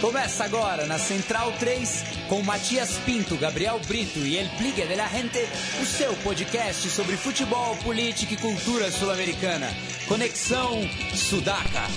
Começa agora na Central 3 com Matias Pinto, Gabriel Brito e El Pligue de la Gente, o seu podcast sobre futebol, política e cultura sul-americana. Conexão Sudaca.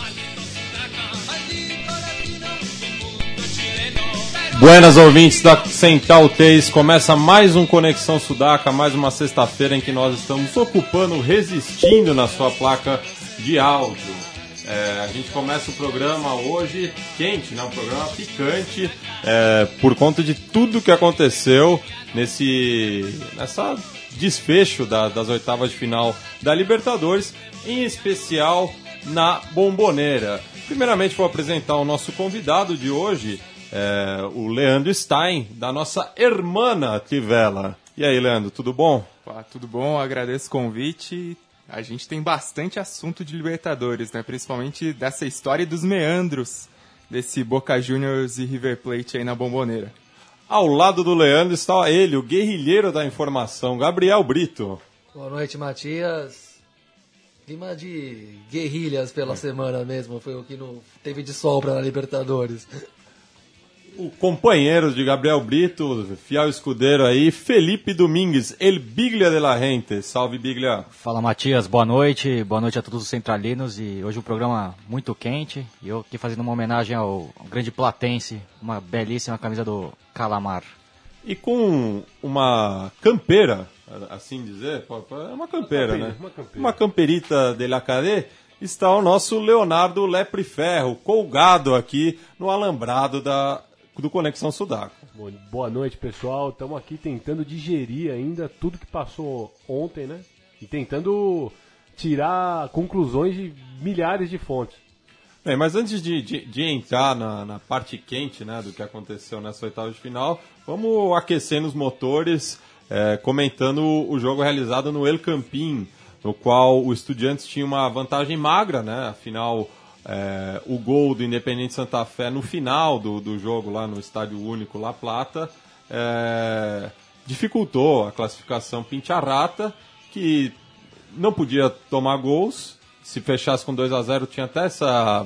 Buenas ouvintes da Central 3, começa mais um Conexão Sudaca, mais uma sexta-feira em que nós estamos ocupando, resistindo na sua placa de áudio. É, a gente começa o programa hoje quente, né? um programa picante, é, por conta de tudo que aconteceu nesse nessa desfecho da, das oitavas de final da Libertadores, em especial na Bomboneira. Primeiramente vou apresentar o nosso convidado de hoje, é, o Leandro Stein, da nossa Hermana Tivela. E aí, Leandro, tudo bom? Pá, tudo bom, agradeço o convite. A gente tem bastante assunto de Libertadores, né? Principalmente dessa história dos meandros desse Boca Juniors e River Plate aí na Bomboneira. Ao lado do Leandro está ele, o guerrilheiro da informação, Gabriel Brito. Boa noite, Matias. Clima de guerrilhas pela semana mesmo, foi o que não teve de sobra na Libertadores. O companheiro de Gabriel Brito, fiel escudeiro aí, Felipe Domingues, El Biglia de la Gente. Salve, Biglia. Fala, Matias. Boa noite. Boa noite a todos os centralinos. E hoje um programa muito quente. E eu aqui fazendo uma homenagem ao, grande platense, uma belíssima camisa do Calamar. E com uma campeira, assim dizer, é uma campeira, né? Uma campeira. Uma camperita de la Cadê, está o nosso Leonardo Lepre Ferro, colgado aqui no alambrado da, do Conexão Sudaco. Boa noite, pessoal. Estamos aqui tentando digerir ainda tudo que passou ontem, né? E tentando tirar conclusões de milhares de fontes. Bem, mas antes de, de, de entrar na, na parte quente né, do que aconteceu nessa oitava de final, vamos aquecendo os motores, é, comentando o jogo realizado no El Campín, no qual o Estudiantes tinha uma vantagem magra, né? Afinal, é, o gol do Independente Santa Fé no final do, do jogo lá no Estádio Único La Plata é, dificultou a classificação Pincharrata, que não podia tomar gols. Se fechasse com 2 a 0 tinha até essa,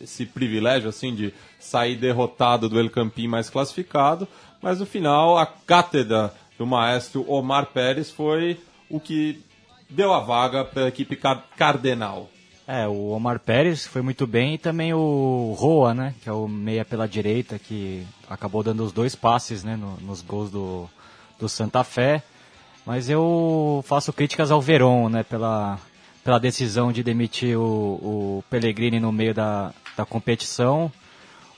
esse privilégio assim de sair derrotado do El Campín mais classificado, mas no final a cátedra do maestro Omar Pérez foi o que deu a vaga para a equipe car- cardenal. É, o Omar Pérez foi muito bem e também o Roa, né? Que é o meia pela direita, que acabou dando os dois passes né, no- nos gols do, do Santa Fé. Mas eu faço críticas ao Verón, né? Pela, pela decisão de demitir o, o Pellegrini no meio da, da competição.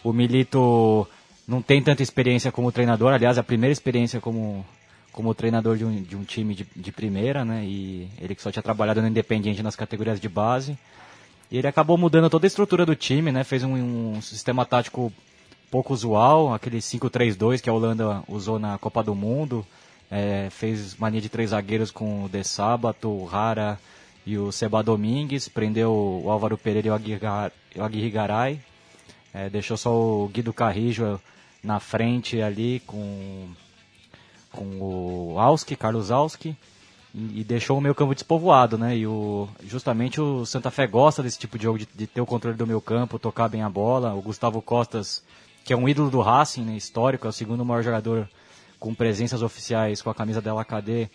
O Milito não tem tanta experiência como treinador, aliás, a primeira experiência como, como treinador de um, de um time de, de primeira, né? E ele que só tinha trabalhado no Independiente nas categorias de base. E ele acabou mudando toda a estrutura do time, né? Fez um, um sistema tático pouco usual, aquele 5-3-2 que a Holanda usou na Copa do Mundo. É, fez mania de três zagueiros com o De Sábato, o Rara e o Seba Domingues. Prendeu o Álvaro Pereira e o Aguirre- o Aguirre Garay. É, deixou só o Guido Carrijo na frente ali com, com o Alski, Carlos Alski. E, deixou o meio campo despovoado, né? E o, justamente o Santa Fé gosta desse tipo de jogo, de, de ter o controle do meio campo, tocar bem a bola. O Gustavo Costas, que é um ídolo do Racing, né, histórico, é o segundo maior jogador com presenças oficiais com a camisa dela KD.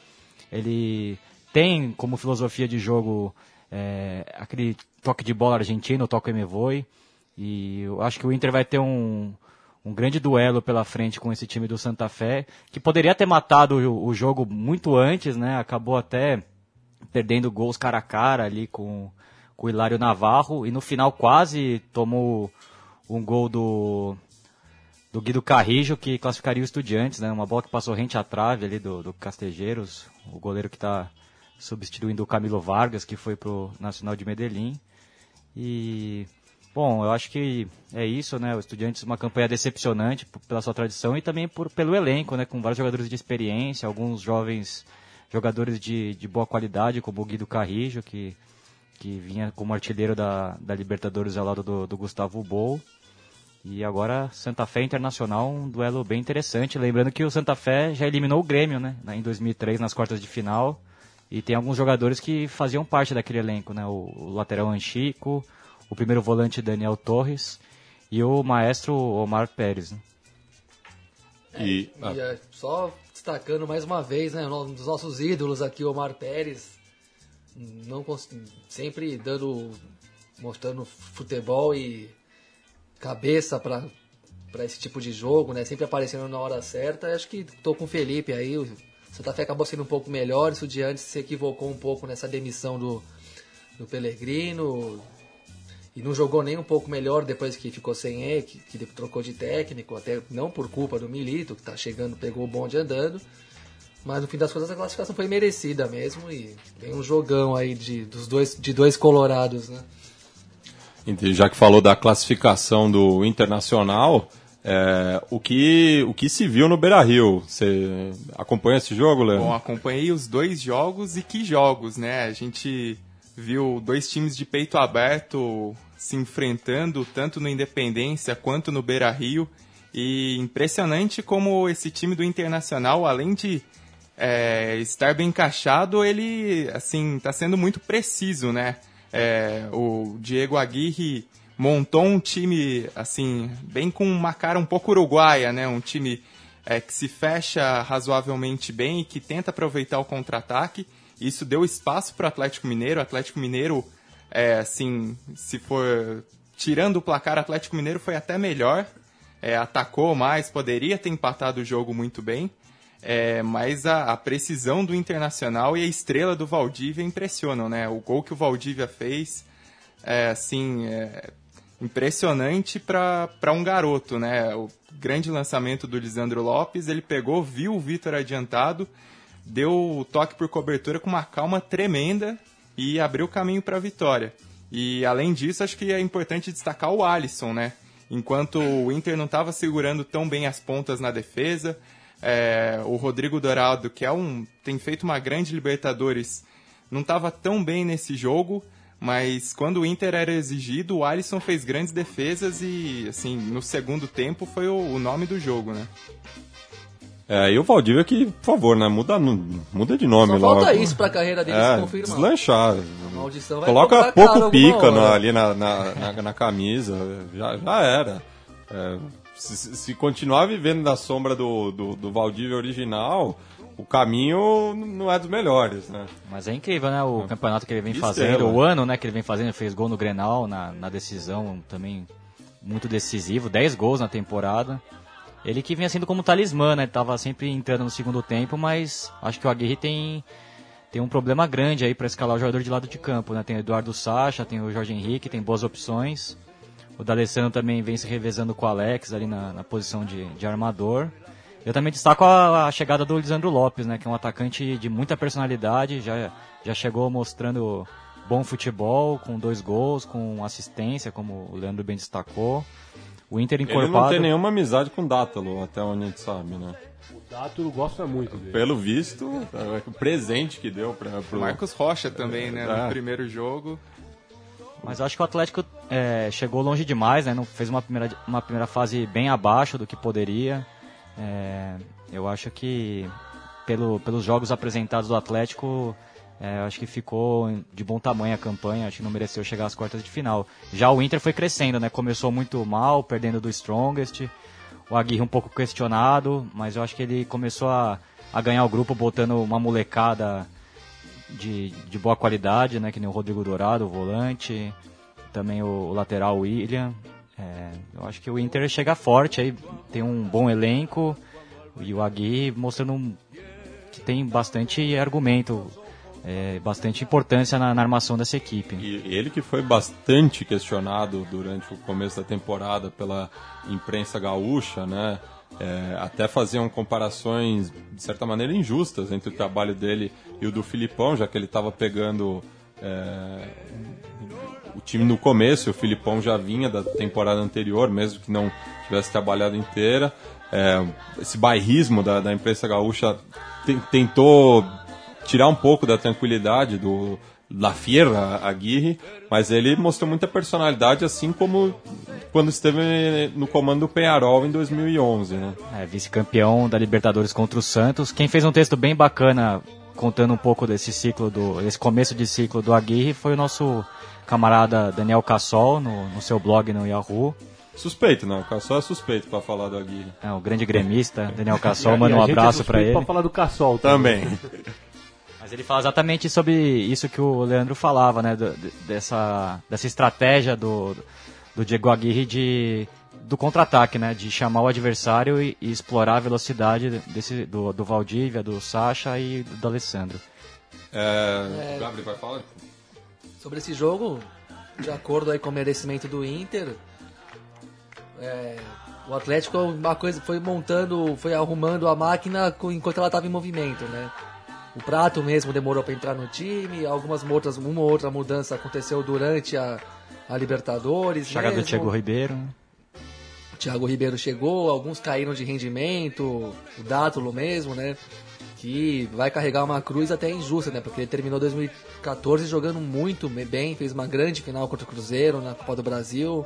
Ele tem como filosofia de jogo é, aquele toque de bola argentino, toque me. E eu acho que o Inter vai ter um, um grande duelo pela frente com esse time do Santa Fé, que poderia ter matado o, o jogo muito antes, né? Acabou até perdendo gols cara a cara ali com, com o Hilário Navarro e no final quase tomou um gol do, do Guido Carrijo que classificaria o Estudiantes, né? Uma bola que passou rente à trave ali do, do Castejeiros, o goleiro que está substituindo o Camilo Vargas, que foi pro Nacional de Medellín. E Bom, eu acho que é isso, né? O Estudiantes uma campanha decepcionante pela sua tradição e também por, pelo elenco, né? Com vários jogadores de experiência, alguns jovens jogadores de, de boa qualidade, como o Guido Carrijo, que, que vinha como artilheiro da, da Libertadores ao lado do, do Gustavo Bol. E agora Santa Fé Internacional, um duelo bem interessante. Lembrando que o Santa Fé já eliminou o Grêmio, né? Em 2003, nas quartas de final. E tem alguns jogadores que faziam parte daquele elenco, né? O, o lateral Anchico, o primeiro volante Daniel Torres e o maestro Omar Pérez. Né? E, E é, só destacando mais uma vez, né, um dos nossos ídolos aqui, o Omar Pérez, não sempre dando, mostrando futebol e cabeça para para esse tipo de jogo, né, sempre aparecendo na hora certa. Acho que tô com o Felipe aí, o Santa Fé acabou sendo um pouco melhor, isso de antes se equivocou um pouco nessa demissão do, do Pellegrino, e não jogou nem um pouco melhor depois que ficou sem ele, que, que trocou de técnico, até não por culpa do Milito, que tá chegando, pegou o bonde andando. Mas no fim das contas a classificação foi merecida mesmo e tem um jogão aí de, dos dois, de dois colorados, né? Entendi. Já que falou da classificação do Internacional, é, o, que, o que se viu no Beira Rio? Você acompanha esse jogo, Léo? Bom, acompanhei os dois jogos e que jogos, né? A gente viu dois times de peito aberto se enfrentando tanto no Independência quanto no Beira Rio. E impressionante como esse time do Internacional, além de é, estar bem encaixado, ele assim está sendo muito preciso, né? É, o Diego Aguirre montou um time assim bem com uma cara um pouco uruguaia, né? Um time é, que se fecha razoavelmente bem e que tenta aproveitar o contra-ataque. Isso deu espaço para o Atlético Mineiro. O Atlético Mineiro, é, assim, se for tirando o placar, o Atlético Mineiro foi até melhor. É, atacou mais, poderia ter empatado o jogo muito bem. É, mas a, a precisão do Internacional e a estrela do Valdívia impressionam, né? O gol que o Valdívia fez, é, assim, é impressionante para um garoto, né? O grande lançamento do Lisandro Lopes, ele pegou, viu o Vitor adiantado, deu o toque por cobertura com uma calma tremenda e abriu o caminho para a vitória. E além disso, acho que é importante destacar o Alisson, né? Enquanto o Inter não estava segurando tão bem as pontas na defesa, é, o Rodrigo Dourado, que é um, tem feito uma grande Libertadores, não estava tão bem nesse jogo, mas quando o Inter era exigido, o Alisson fez grandes defesas e, assim, no segundo tempo foi o, o nome do jogo, né? É, e o Valdívia que, por favor, né? Muda, muda de nome Só logo. falta isso pra carreira dele é, se confirmar. Deslanchar. A maldição vai Coloca pouco pica na- ali na, na, na, na camisa. Já, já era. É, se, se continuar vivendo na sombra do, do, do Valdívia original, o caminho não é dos melhores, né? Mas é incrível, né? O campeonato que ele vem Que fazendo, estrela. o ano né, que ele vem fazendo, ele fez gol no Grenal, na, na decisão também muito decisivo, 10 gols na temporada. Ele que vinha sendo como talismã, né? Ele tava sempre entrando no segundo tempo, mas acho que o Aguirre tem, tem um problema grande aí para escalar o jogador de lado de campo, né? Tem o Eduardo Sacha, tem o Jorge Henrique, tem boas opções. O D'Alessandro também vem se revezando com o Alex ali na, na posição de, de armador. Eu também destaco a, a chegada do Lisandro Lopes, né, que é um atacante de muita personalidade, já, já chegou mostrando bom futebol, com dois gols, com assistência, como o Leandro bem destacou. O Inter Ele não encorpado... tem nenhuma amizade com o Dátalo, até onde a gente sabe, né? O Dato gosta muito dele. Pelo visto, é o presente que deu pra, pro... Marcos Rocha também, né? É. No primeiro jogo. Mas eu acho que o Atlético é, chegou longe demais, né? Não fez uma primeira, uma primeira fase bem abaixo do que poderia. É, eu acho que pelo, pelos jogos apresentados do Atlético, é, acho que ficou de bom tamanho a campanha, acho que não mereceu chegar às quartas de final. Já o Inter foi crescendo, né? Começou muito mal, perdendo do Strongest. O Aguirre um pouco questionado, mas eu acho que ele começou a, a ganhar o grupo botando uma molecada de, de boa qualidade, né? Que nem o Rodrigo Dourado, o volante, também o, o lateral William. É, eu acho que o Inter chega forte aí, tem um bom elenco e o Aguirre mostrando que tem bastante argumento, é, bastante importância na, na armação dessa equipe. E ele que foi bastante questionado durante o começo da temporada pela imprensa gaúcha, né? É, até faziam comparações, de certa maneira, injustas entre o trabalho dele e o do Filipão, já que ele estava pegando é, o time no começo, o Filipão já vinha da temporada anterior, mesmo que não tivesse trabalhado inteira. É, esse bairrismo da, da imprensa gaúcha ten- tentou tirar um pouco da tranquilidade do La Fierra Aguirre, mas ele mostrou muita personalidade, assim como quando esteve no comando do Penharol em 2011, né? É, vice-campeão da Libertadores contra o Santos. Quem fez um texto bem bacana contando um pouco desse ciclo do desse começo de ciclo do Aguirre foi o nosso camarada Daniel Cassol no, no seu blog no Yahoo. Suspeito, não. O Cassol é suspeito pra falar do Aguirre. É, o grande gremista, Daniel Cassol, manda um é abraço pra suspeito ele. Pra falar do Cassol Também. Mas ele fala exatamente sobre isso que o Leandro falava, né? do- de- dessa, dessa estratégia do, do Diego Aguirre de, do contra-ataque, né? De chamar o adversário e, e explorar a velocidade desse, do, do Valdívia, do Sacha e do Alessandro. É, o Gabriel vai falar? Sobre esse jogo, de acordo aí com o merecimento do Inter, é, o Atlético uma coisa foi montando, foi arrumando a máquina com- enquanto ela estava em movimento, né? O Prato mesmo demorou para entrar no time, algumas outras, uma ou outra mudança aconteceu durante a, a Libertadores. Chegada do. Thiago Ribeiro. O Thiago Ribeiro chegou, alguns caíram de rendimento, o Dátulo mesmo, né? Que vai carregar uma cruz até injusta, né? Porque ele terminou 2014 jogando muito bem, fez uma grande final contra o Cruzeiro na Copa do Brasil.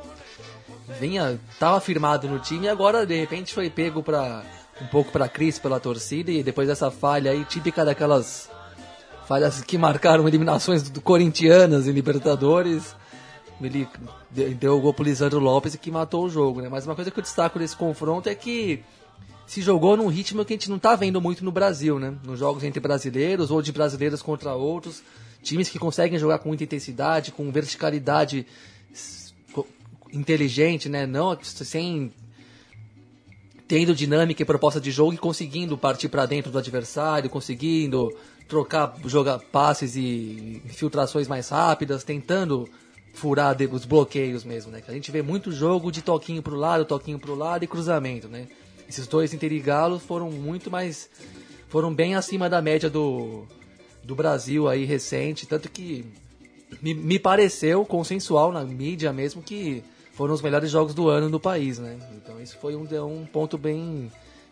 Vinha, tava firmado no time e agora de repente foi pego para um pouco para crise pela torcida e depois dessa falha aí típica daquelas falhas que marcaram eliminações do corintianas em Libertadores. Ele de- deu o gol pro Lisandro Lopes que matou o jogo, né? Mas uma coisa que eu destaco desse confronto é que se jogou num ritmo que a gente não tá vendo muito no Brasil, né? Nos jogos entre brasileiros ou de brasileiros contra outros. Times que conseguem jogar com muita intensidade, com verticalidade inteligente, né? Não sem tendo dinâmica e proposta de jogo e conseguindo partir para dentro do adversário, conseguindo trocar, jogar passes e infiltrações mais rápidas, tentando furar os bloqueios mesmo, né? Que a gente vê muito jogo de toquinho pro lado, toquinho pro lado e cruzamento, né? Esses dois intergalos foram muito mais foram bem acima da média do do Brasil aí recente, tanto que me, me pareceu consensual na mídia mesmo que foram os melhores jogos do ano no país, né? Então isso foi um, um ponto bem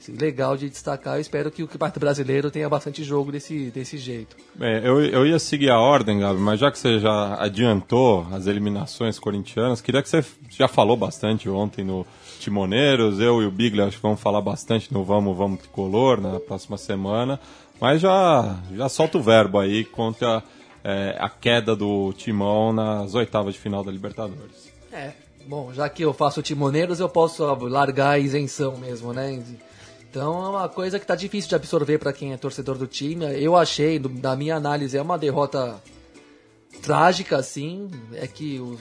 legal de destacar. Eu espero que o Campeonato Brasileiro tenha bastante jogo desse, desse jeito. Bem, eu, eu ia seguir a ordem, Gabi, mas já que você já adiantou as eliminações corintianas, queria que você já falou bastante ontem no Timoneiros, eu e o Biglia acho que vamos falar bastante no Vamos Vamos Tricolor na próxima semana, mas já, já solta o verbo aí contra é, a queda do Timão nas oitavas de final da Libertadores. É, bom, já que eu faço timoneiros, eu posso largar a isenção mesmo, né? Então é uma coisa que tá difícil de absorver para quem é torcedor do time. Eu achei, da minha análise, é uma derrota trágica, assim. É que o-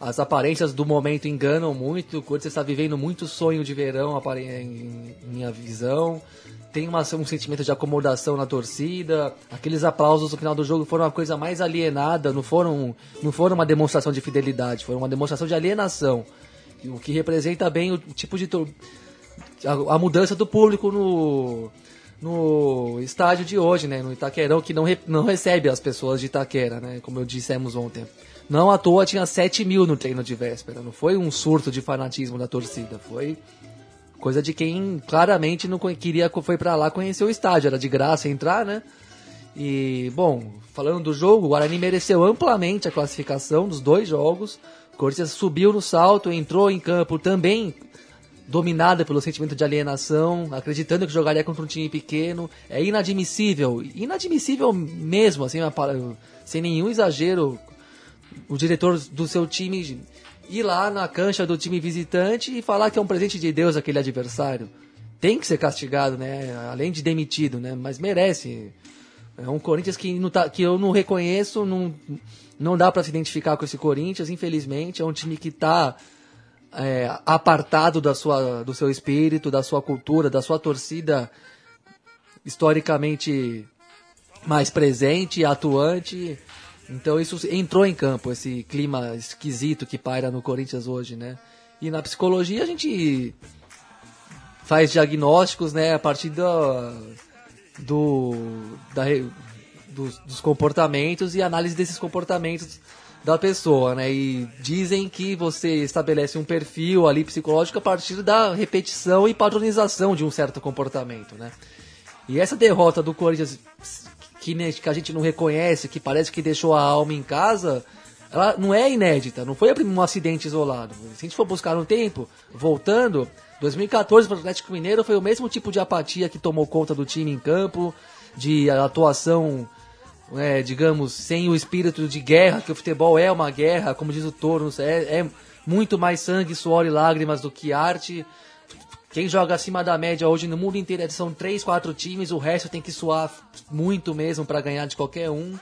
as aparências do momento enganam muito. O Corinthians está vivendo muito sonho de verão, em minha visão. Tem uma- um sentimento de acomodação na torcida. Aqueles aplausos no final do jogo foram uma coisa mais alienada, não foram, não foram uma demonstração de fidelidade, foram uma demonstração de alienação. O que representa bem o tipo de. a, a mudança do público no, no estádio de hoje, né? No Itaquerão, que não, re- não recebe as pessoas de Itaquera, né? Como eu dissemos ontem. Não à toa tinha 7 mil no treino de véspera. Não foi um surto de fanatismo da torcida. Foi coisa de quem claramente não queria, foi pra lá conhecer o estádio. Era de graça entrar, né? E, bom, falando do jogo, o Guarani mereceu amplamente a classificação dos dois jogos. O Corinthians subiu no salto, entrou em campo também dominada pelo sentimento de alienação, acreditando que jogaria contra um time pequeno. É inadmissível, inadmissível mesmo, assim, sem nenhum exagero, o diretor do seu time ir lá na cancha do time visitante e falar que é um presente de Deus aquele adversário. Tem que ser castigado, né? Além de demitido, né? Mas merece. É um Corinthians que, não tá, que eu não reconheço, não, não dá para se identificar com esse Corinthians, infelizmente. É um time que está é, apartado da sua, do seu espírito, da sua cultura, da sua torcida historicamente mais presente, atuante. Então isso entrou em campo, esse clima esquisito que paira no Corinthians hoje, né? E na psicologia a gente faz diagnósticos, né, a partir do, da, dos, dos comportamentos e análise desses comportamentos da pessoa, né? E dizem que você estabelece um perfil ali psicológico a partir da repetição e padronização de um certo comportamento, né? E essa derrota do Corinthians que, ne- que a gente não reconhece, que parece que deixou a alma em casa, ela não é inédita, não foi um acidente isolado. Se a gente for buscar no tempo, voltando, 2014 para o Atlético Mineiro foi o mesmo tipo de apatia que tomou conta do time em campo, de atuação, é, digamos, sem o espírito de guerra, que o futebol é uma guerra, como diz o Toro, é, é muito mais sangue, suor e lágrimas do que arte. Quem joga acima da média hoje no mundo inteiro são três, quatro times, o resto tem que suar muito mesmo para ganhar de qualquer um.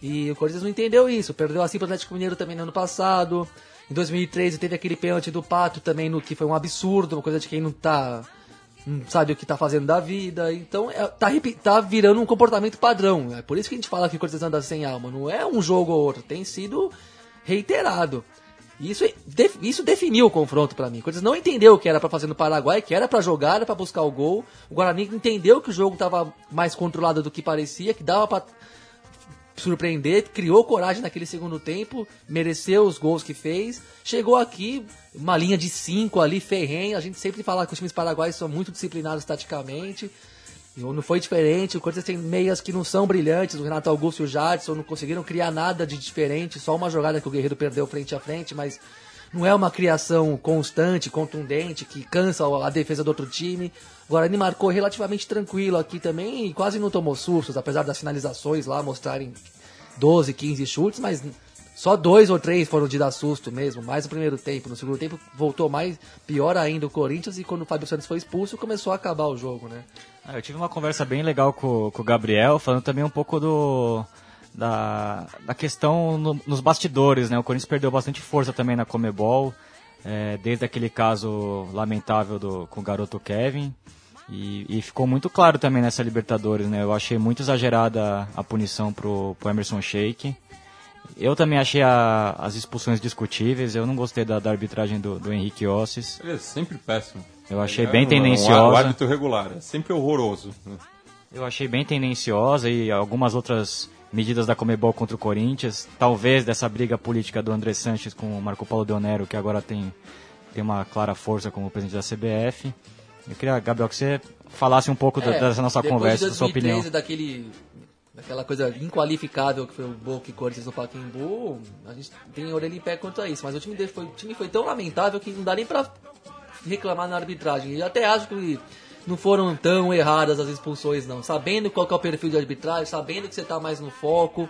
E o Corinthians não entendeu isso, perdeu assim pro Atlético Mineiro também no ano passado. Em 2013 teve aquele pênalti do Pato também, no que foi um absurdo, uma coisa de quem não tá não sabe o que tá fazendo da vida. Então é, tá, tá virando um comportamento padrão. É por isso que a gente fala que o Corinthians anda sem alma. Não é um jogo ou outro, tem sido reiterado. Isso, isso definiu o confronto para mim. Corinthians não entendeu o que era para fazer no Paraguai, que era para jogar, para buscar o gol. O Guarani entendeu que o jogo estava mais controlado do que parecia, que dava para surpreender, criou coragem naquele segundo tempo, mereceu os gols que fez. Chegou aqui, uma linha de cinco ali, ferrenha. A gente sempre fala que os times paraguaios são muito disciplinados taticamente. Não foi diferente. O Corinthians tem meias que não são brilhantes. O Renato Augusto e o Jadson não conseguiram criar nada de diferente. Só uma jogada que o Guerreiro perdeu frente a frente, mas não é uma criação constante, contundente, que cansa a defesa do outro time. O Guarani marcou relativamente tranquilo aqui também e quase não tomou sustos, apesar das finalizações lá mostrarem 12, 15 chutes, mas só dois ou três foram de dar susto mesmo, mais no primeiro tempo. No segundo tempo voltou mais, pior ainda o Corinthians, e quando o Fábio Santos foi expulso, começou a acabar o jogo, né? Ah, eu tive uma conversa bem legal com, com o Gabriel, falando também um pouco do, da, da questão no, nos bastidores, né? O Corinthians perdeu bastante força também na Comebol, é, desde aquele caso lamentável do, com o garoto Kevin. E, e, ficou muito claro também nessa Libertadores, né? Eu achei muito exagerada a punição pro, pro Emerson Sheik. Eu também achei a, as expulsões discutíveis. Eu não gostei da, da arbitragem do, do Henrique Ossis. Ele é sempre péssimo. Eu achei é bem tendenciosa. Um, um árbitro regular, é sempre horroroso. Né? Eu achei bem tendenciosa e algumas outras medidas da Comebol contra o Corinthians. Talvez dessa briga política do André Sanches com o Marco Paulo Deonero, que agora tem, tem uma clara força como presidente da CBF. Eu queria, Gabriel, que você falasse um pouco é, dessa nossa conversa, da sua opinião. daquele aquela coisa inqualificável que foi o Boca e Corinthians no Pacaembu, a gente tem orelha em pé quanto a isso. Mas o time, foi, o time foi tão lamentável que não dá nem pra reclamar na arbitragem. E até acho que não foram tão erradas as expulsões, não. Sabendo qual é o perfil de arbitragem, sabendo que você tá mais no foco.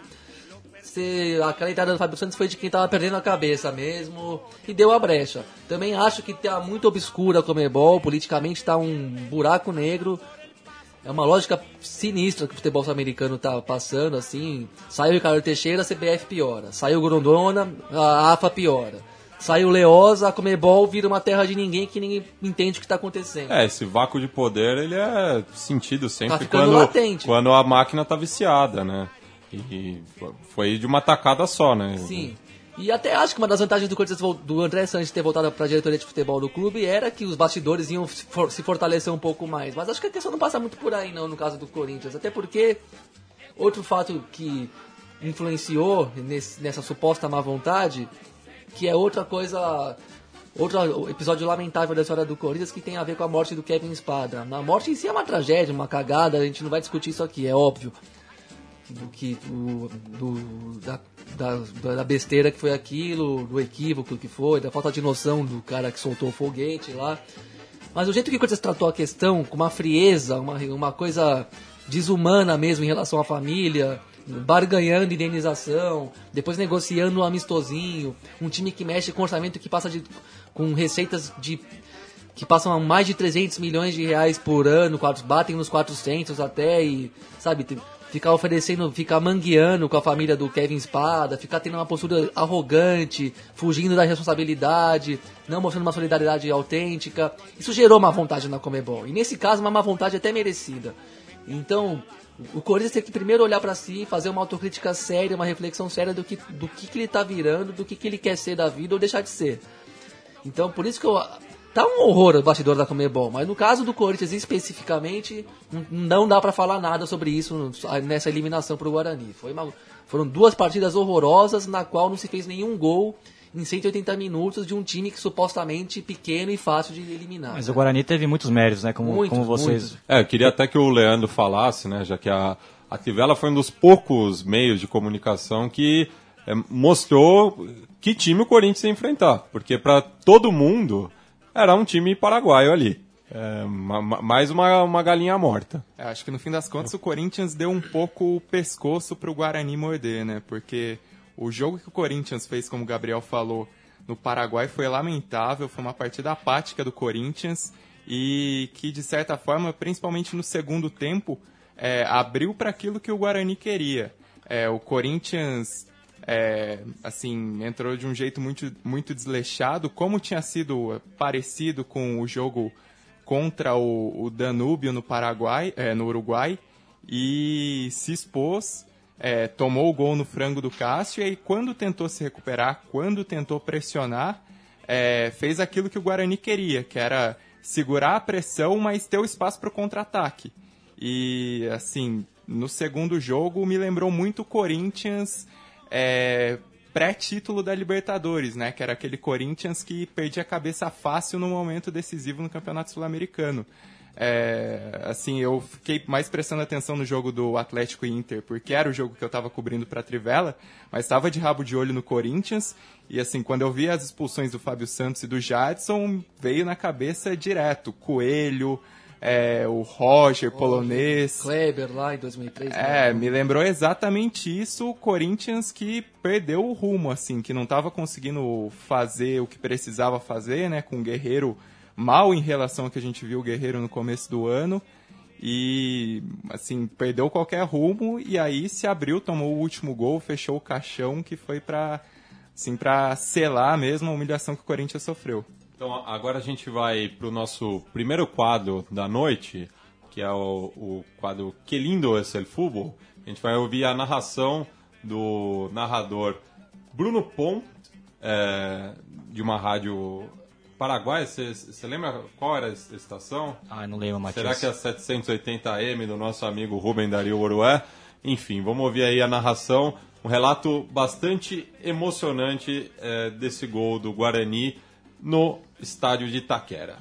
Você, aquela entrada do Fábio Santos foi de quem tava perdendo a cabeça mesmo e deu a brecha. Também acho que tá muito obscura a Comebol, politicamente tá um buraco negro. É uma lógica sinistra que o futebol americano tá passando, assim. Saiu o Ricardo Teixeira, a CBF piora. Saiu o Grondona, a AFA piora. Saiu Leosa, a Comebol vira uma terra de ninguém que ninguém entende o que está acontecendo. É, esse vácuo de poder, ele é sentido sempre tá quando, latente. quando a máquina tá viciada, né? E foi de uma tacada só, né? Sim. E até acho que uma das vantagens do Corinthians do André Sanches ter voltado para a diretoria de futebol do clube era que os bastidores iam se fortalecer um pouco mais. Mas acho que a questão não passa muito por aí, não, no caso do Corinthians. Até porque outro fato que influenciou nesse, nessa suposta má vontade, que é outra coisa. Outro episódio lamentável da história do Corinthians que tem a ver com a morte do Kevin Espada. A morte em si é uma tragédia, uma cagada, a gente não vai discutir isso aqui, é óbvio do que do, do da, da, da, besteira que foi aquilo, do equívoco que foi, da falta de noção do cara que soltou o foguete lá. Mas o jeito que o Corinthians tratou a questão, com uma frieza, uma, uma coisa desumana mesmo em relação à família, barganhando indenização, depois negociando um amistosinho, um time que mexe com orçamento que passa de, com receitas de que passam a mais de 300 milhões de reais por ano, batem nos 400 até e, sabe, ficar oferecendo, ficar mangueando com a família do Kevin Espada, ficar tendo uma postura arrogante, fugindo da responsabilidade, não mostrando uma solidariedade autêntica. Isso gerou uma vontade na Comebol. E nesse caso, uma má vontade até merecida. Então, o Corinthians tem que primeiro olhar para si, fazer uma autocrítica séria, uma reflexão séria do que, do que, que ele tá virando, do que, que ele quer ser da vida ou deixar de ser. Então, por isso que eu Tá um horror o bastidor da Comebol, mas no caso do Corinthians especificamente, não dá para falar nada sobre isso nessa eliminação pro Guarani. Foi uma, foram duas partidas horrorosas na qual não se fez nenhum gol em 180 minutos de um time que supostamente pequeno e fácil de eliminar. Mas né? o Guarani teve muitos méritos, né? Como, muitos, como vocês. Muitos. É, eu queria até que o Leandro falasse, né? Já que a, a Tivela foi um dos poucos meios de comunicação que é, mostrou que time o Corinthians ia enfrentar. Porque para todo mundo era um time paraguaio ali. É, mais uma, uma galinha morta. É, acho que no fim das contas o Corinthians deu um pouco o pescoço para o Guarani morder, né? Porque o jogo que o Corinthians fez, como o Gabriel falou, no Paraguai foi lamentável, foi uma partida apática do Corinthians e que, de certa forma, principalmente no segundo tempo, é, abriu para aquilo que o Guarani queria. É, o Corinthians é, assim entrou de um jeito muito, muito desleixado, como tinha sido parecido com o jogo contra o, o Danúbio no Paraguai, é, no Uruguai, e se expôs, é, tomou o gol no frango do Cássio, e aí quando tentou se recuperar, quando tentou pressionar, é, fez aquilo que o Guarani queria, que era segurar a pressão, mas ter o espaço para o contra-ataque. E, assim, no segundo jogo me lembrou muito o Corinthians é, pré-título da Libertadores, né? Que era aquele Corinthians que perdia a cabeça fácil no momento decisivo no Campeonato Sul-Americano. É, assim, eu fiquei mais prestando atenção no jogo do Atlético e Inter, porque era o jogo que eu estava cobrindo para Trivela, mas estava de rabo de olho no Corinthians. E assim, quando eu vi as expulsões do Fábio Santos e do Jadson, veio na cabeça direto Coelho, é, o Roger, polonês. Kleber lá em 2003. É, né? me lembrou exatamente isso o Corinthians que perdeu o rumo, assim, que não estava conseguindo fazer o que precisava fazer, né, com o Guerreiro mal em relação ao que a gente viu o Guerreiro no começo do ano. E, assim, perdeu qualquer rumo e aí se abriu, tomou o último gol, fechou o caixão que foi para assim, selar mesmo a humilhação que o Corinthians sofreu. Então agora a gente vai para o nosso primeiro quadro da noite, que é o, o quadro Que Lindo é el Fútbol. A gente vai ouvir a narração do narrador Bruno Pont, é, de uma rádio paraguaia. Você lembra qual era a estação? Ah, não lembro, Matias. Será que é a 780M do nosso amigo Rubem Dario Orué? Enfim, vamos ouvir aí a narração, um relato bastante emocionante é, desse gol do Guarani no estádio de Itaquera.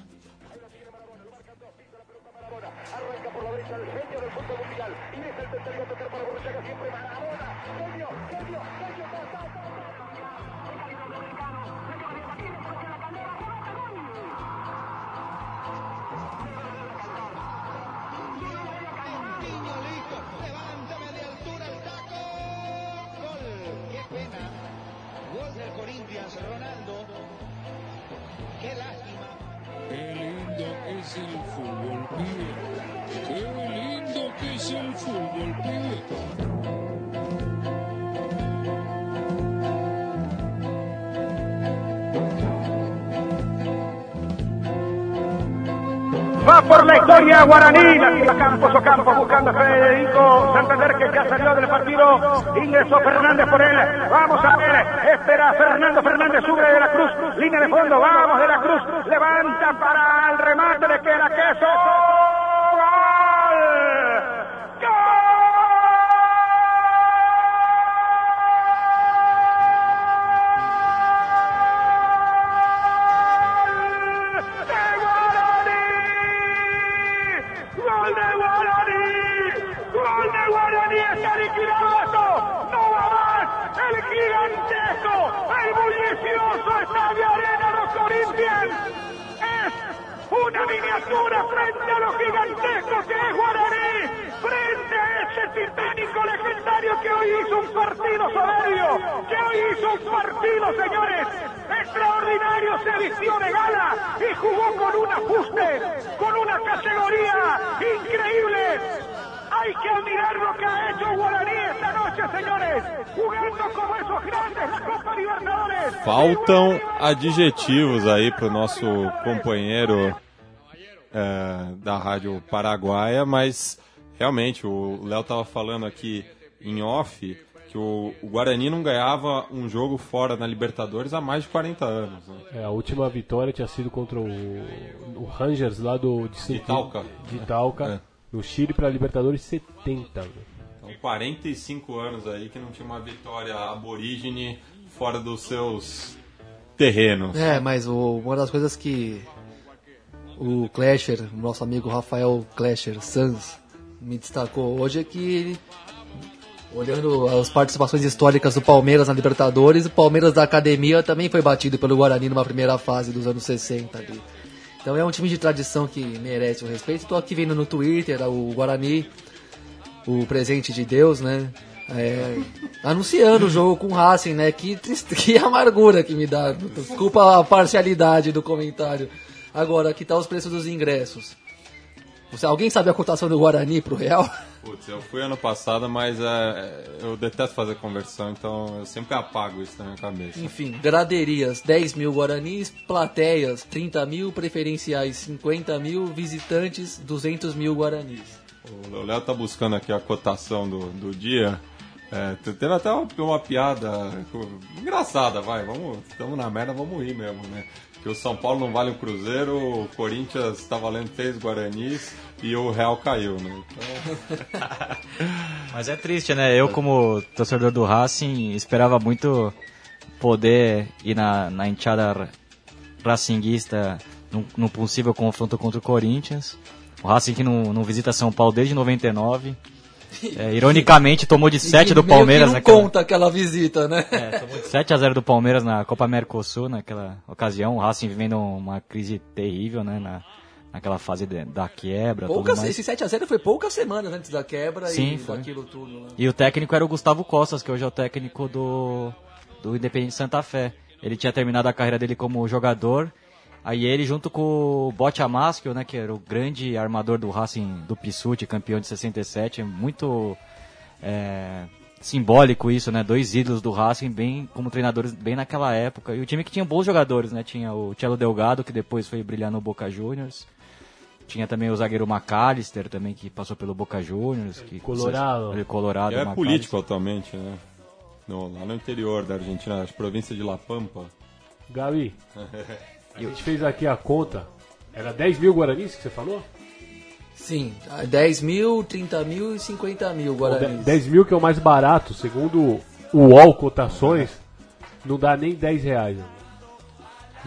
Por la historia Guaraní. La Campos Ocampo buscando a Federico Santander que ya salió del partido. Ingresó Fernández por él. Vamos a ver. Espera Fernando Fernández. Sube de la cruz. Línea de fondo. Vamos de la cruz. Levanta para el remate. Le queda queso. Frente a lo gigantesco que es Guaraní, frente a ese titánico legendario que hoy hizo un partido soberbio, que hoy hizo un partido, señores, extraordinario, se vistió de gala y jugó con un ajuste, con una categoría increíble. Hay que admirar lo que ha hecho Guaraní esta noche, señores, jugando como esos grandes la Copa Libertadores. Faltam adjetivos aí para o nosso companheiro é, da rádio paraguaia, mas realmente o Léo estava falando aqui em off que o, o, Guarani não ganhava um jogo fora na Libertadores há mais de 40 anos. Né? É, a última vitória tinha sido contra o, o Rangers lá do, de, de Talca, de Talca é. No Chile para a Libertadores 70. Né? Então, 45 anos aí que não tinha uma vitória aborígene fora dos seus terrenos. É, mas o, uma das coisas que o Clasher, o nosso amigo Rafael Clasher Sanz, me destacou hoje é que ele, olhando as participações históricas do Palmeiras na Libertadores, o Palmeiras da Academia também foi batido pelo Guarani numa primeira fase dos anos 60 ali. Então é um time de tradição que merece o respeito. Estou aqui vendo no Twitter o Guarani, o presente de Deus, né? É, anunciando o jogo com o Racing, né? Que, que amargura que me dá. Desculpa a parcialidade do comentário. Agora, que tal os preços dos ingressos? Você, alguém sabe a cotação do Guarani pro Real? Putz, eu fui ano passado, mas é, eu detesto fazer conversão, então eu sempre apago isso na minha cabeça. Enfim, graderias 10 mil Guaranis, plateias 30 mil, preferenciais 50 mil, visitantes 200 mil Guaranis. O Léo tá buscando aqui a cotação do, do dia. É, tendo até uma, uma piada engraçada, vai, vamos, estamos na merda, vamos rir mesmo, né? Que o São Paulo não vale o Cruzeiro, o Corinthians tá valendo 3 Guaranis e o Real caiu, né? Então, Mas é triste, né? Eu, como torcedor do Racing, esperava muito poder ir na, na enteada ra- racinguista num possível confronto contra o Corinthians. O Racing que não, não visita São Paulo desde 99. É, ironicamente, tomou de 7 E do Palmeiras não naquela... conta aquela visita, né? É, tomou de 7 a 0 do Palmeiras na Copa Mercosul naquela ocasião. O Racing vivendo uma crise terrível, né? Na, naquela fase de- da quebra. tudo Poucas, mais. esse 7x0 foi poucas semanas antes da quebra Sim, e foi. daquilo tudo. Né? E o técnico era o Gustavo Costas, que hoje é o técnico do, do Independente Santa Fé. Ele tinha terminado a carreira dele como jogador. Aí ele, junto com o Bote Amasco, né, que era o grande armador do Racing do Pissuti, campeão de 67, muito é, simbólico isso, né? Dois ídolos do Racing, bem como treinadores, bem naquela época. E o time que tinha bons jogadores, né? Tinha o Cello Delgado, que depois foi brilhar no Boca Juniors. Tinha também o zagueiro McAllister, também, que passou pelo Boca Juniors. Que, Colorado. Ele Colorado. que é McAllister. político atualmente, né? No, lá no interior da Argentina, na província de La Pampa. Gabi, a gente fez aqui a conta. Era 10 mil Guaranis que você falou? Sim, 10 mil, 30 mil e 50 mil Guaranis. 10 mil que é o mais barato, segundo o UOL Cotações, não dá nem 10 reais. né?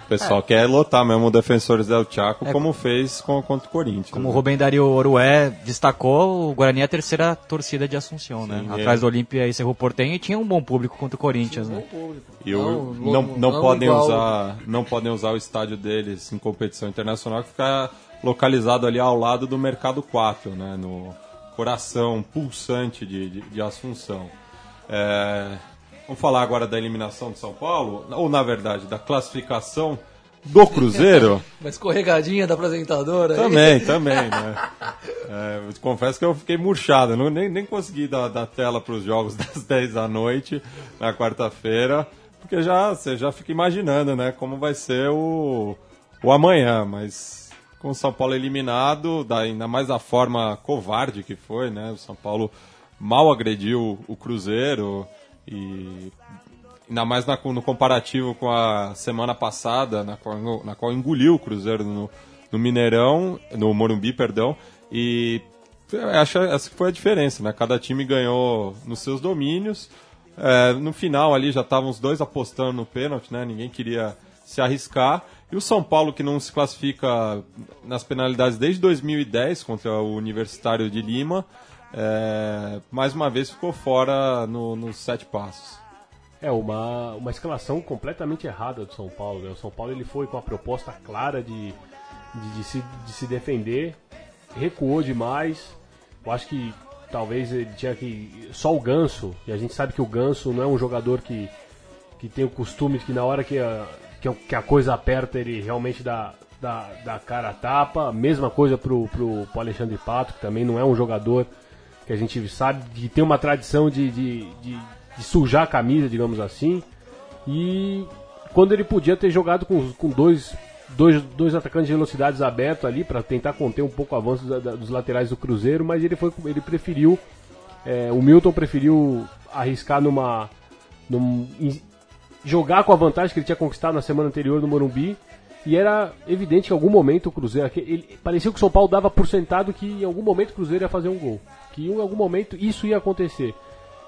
O pessoal quer lotar mesmo o Defensores del Chaco, É, como fez com, contra o Corinthians. Como o né? Rubem Dario Orué destacou, o Guarani é a terceira torcida de Assunção, né? Sim, Atrás é. do Olímpia e Cerro Portenho e tinha um bom público contra o Corinthians, né? E o- Não, não, não- não, não podem igual- usar, não podem usar o estádio deles em competição internacional, que fica localizado ali ao lado do Mercado 4, né, no coração pulsante de, de, de Assunção. É, vamos falar agora da eliminação de São Paulo, ou na verdade da classificação do Cruzeiro. Uma escorregadinha da apresentadora. aí. Também, também, né? É, confesso que eu fiquei murchado, não, nem, nem consegui dar, dar tela para os jogos das 10 da noite na quarta-feira, porque já você já fica imaginando, né, como vai ser o, o amanhã, mas com o São Paulo eliminado, da, ainda mais da forma covarde que foi, né? O São Paulo mal agrediu o Cruzeiro e Ainda mais na- no comparativo com a semana passada, na qual, na qual engoliu o Cruzeiro no, no Mineirão, no Morumbi, perdão, e acho essa que foi a diferença, né? Cada time ganhou nos seus domínios. É, no final ali já estavam os dois apostando no pênalti, né? Ninguém queria se arriscar. E o São Paulo, que não se classifica nas penalidades desde 2010 contra o Universitário de Lima, é, mais uma vez ficou fora no- nos sete passos. É uma, uma escalação completamente errada do São Paulo. Né? O São Paulo ele foi com a proposta clara de, de, de se, de se defender, recuou demais. Eu acho que talvez ele tinha que. Só o Ganso, e a gente sabe que o Ganso não é um jogador que, que tem o costume de que na hora que a, que, a- coisa aperta ele realmente dá, dá, dá cara a tapa. Mesma coisa pro, pro, pro Alexandre Pato, que também não é um jogador que a gente sabe que tem uma tradição de, de, de, de sujar a camisa, digamos assim. E quando ele podia ter jogado com, com dois, dois, dois atacantes de velocidades abertos ali para tentar conter um pouco o avanço da- da- dos laterais do Cruzeiro, mas ele, foi, ele preferiu. é, o Milton preferiu arriscar numa. num- jogar com a vantagem que ele tinha conquistado na semana anterior no Morumbi. E era evidente que em algum momento o Cruzeiro. Ele, parecia que o São Paulo dava por sentado que em algum momento o Cruzeiro ia fazer um gol. Que em algum momento isso ia acontecer.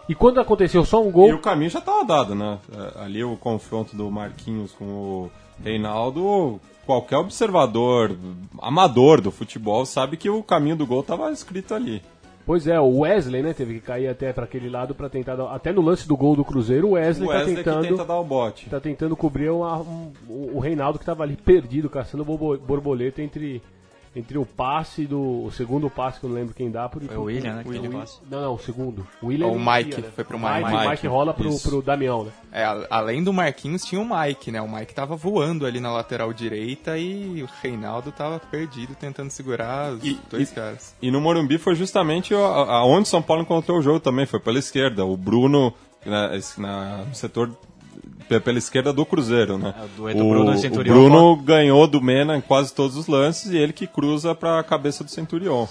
E quando aconteceu só um gol. E o caminho já estava dado, né? É, Ali o confronto do Marquinhos com o Reinaldo, qualquer observador amador do futebol sabe que o caminho do gol estava escrito ali. Pois é, o Wesley, né, teve que cair até para aquele lado para tentar dar, até no lance do gol do Cruzeiro, o Wesley, O Wesley tá que tentando tenta dar o bote. tá tentando cobrir uma- um- o Reinaldo que estava ali perdido, caçando borbo- borboleta entre entre o passe do. O segundo passe que eu não lembro quem dá. Por, Foi o William, né? que William. o passe. Não, não, o segundo. O William O inicia, Mike, né? foi pro Mike. Mike. Mike, rola pro, isso. pro Damião, né? É, a- além do Marquinhos, tinha o Mike, né? O Mike tava voando ali na lateral direita e o Reinaldo tava perdido tentando segurar os E- dois e- caras. E no Morumbi foi justamente aonde São Paulo encontrou o jogo também, foi pela esquerda. O Bruno, na, na- no setor pela esquerda do Cruzeiro, né? É, o Bruno o Centurion. Bruno ganhou do Mena em quase todos os lances e ele que cruza para a cabeça do Centurion.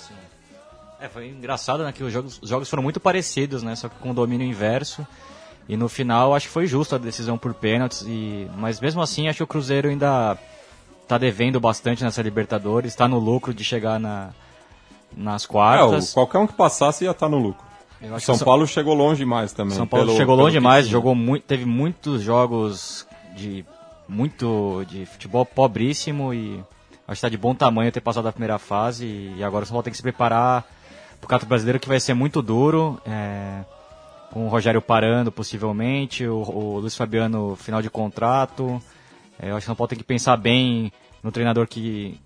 É, foi engraçado, né? Que os jogos, os jogos foram muito parecidos, né? Só que com domínio inverso. E no final, acho que foi justo a decisão por pênaltis. E... Mas mesmo assim, acho que o Cruzeiro ainda tá devendo bastante nessa Libertadores. Está no lucro de chegar na, nas É, o- quartas. qualquer um que passasse ia estar no lucro. São que o Paulo chegou longe demais também. São Paulo pelo- chegou pelo longe demais, jogou muito, teve muitos jogos de muito de futebol pobríssimo e acho que tá de bom tamanho ter passado a primeira fase e agora o São Paulo tem que se preparar pro Campeonato Brasileiro que vai ser muito duro, é, com o Rogério parando possivelmente, o, o Luiz Fabiano final de contrato. É, eu acho que o São Paulo tem que pensar bem no treinador que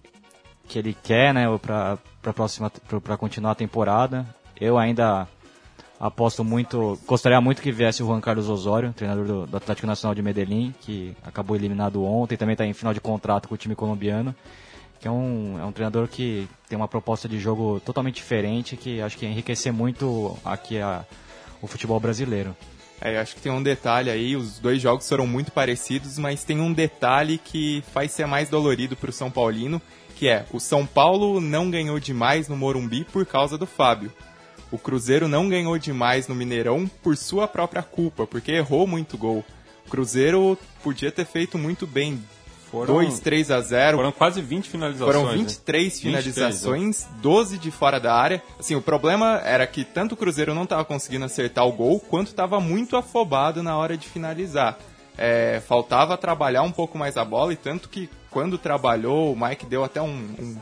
que ele quer, né, para para próxima para continuar a temporada. Eu ainda aposto muito, gostaria muito que viesse o Juan Carlos Osório, treinador do, do Atlético Nacional de Medellín, que acabou eliminado ontem, também está em final de contrato com o time colombiano, que é um, é um treinador que tem uma proposta de jogo totalmente diferente, que acho que enriquecer muito aqui a, o futebol brasileiro. É, eu acho que tem um detalhe aí, os dois jogos foram muito parecidos, mas tem um detalhe que faz ser mais dolorido pro São Paulino, que é, o São Paulo não ganhou demais no Morumbi por causa do Fábio. O Cruzeiro não ganhou demais no Mineirão por sua própria culpa, porque errou muito gol. O Cruzeiro podia ter feito muito bem. Foram- 2, 3 a 0. Foram quase 20 finalizações. Foram né? 23 23, finalizações, 12 de fora da área. Assim, o problema era que tanto o Cruzeiro não estava conseguindo acertar o gol, quanto estava muito afobado na hora de finalizar. É, faltava trabalhar um pouco mais a bola, e tanto que quando trabalhou, o Mike deu até um, um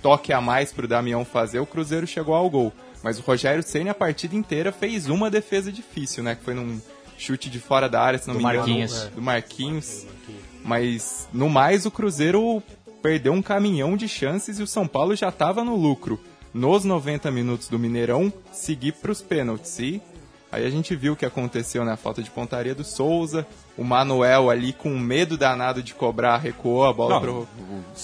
toque a mais pro Damião fazer, o Cruzeiro chegou ao gol. Mas o Rogério Ceni a partida inteira fez uma defesa difícil, né? Que foi num chute de fora da área, se não Do me engano. Marquinhos. Do Marquinhos. Mas no mais o Cruzeiro perdeu um caminhão de chances e o São Paulo já estava no lucro. Nos 90 minutos do Mineirão, seguir para os pênaltis. E aí a gente viu o que aconteceu na falta de pontaria do Souza. O Manuel ali com medo danado de cobrar, recuou a bola Não, pro. o-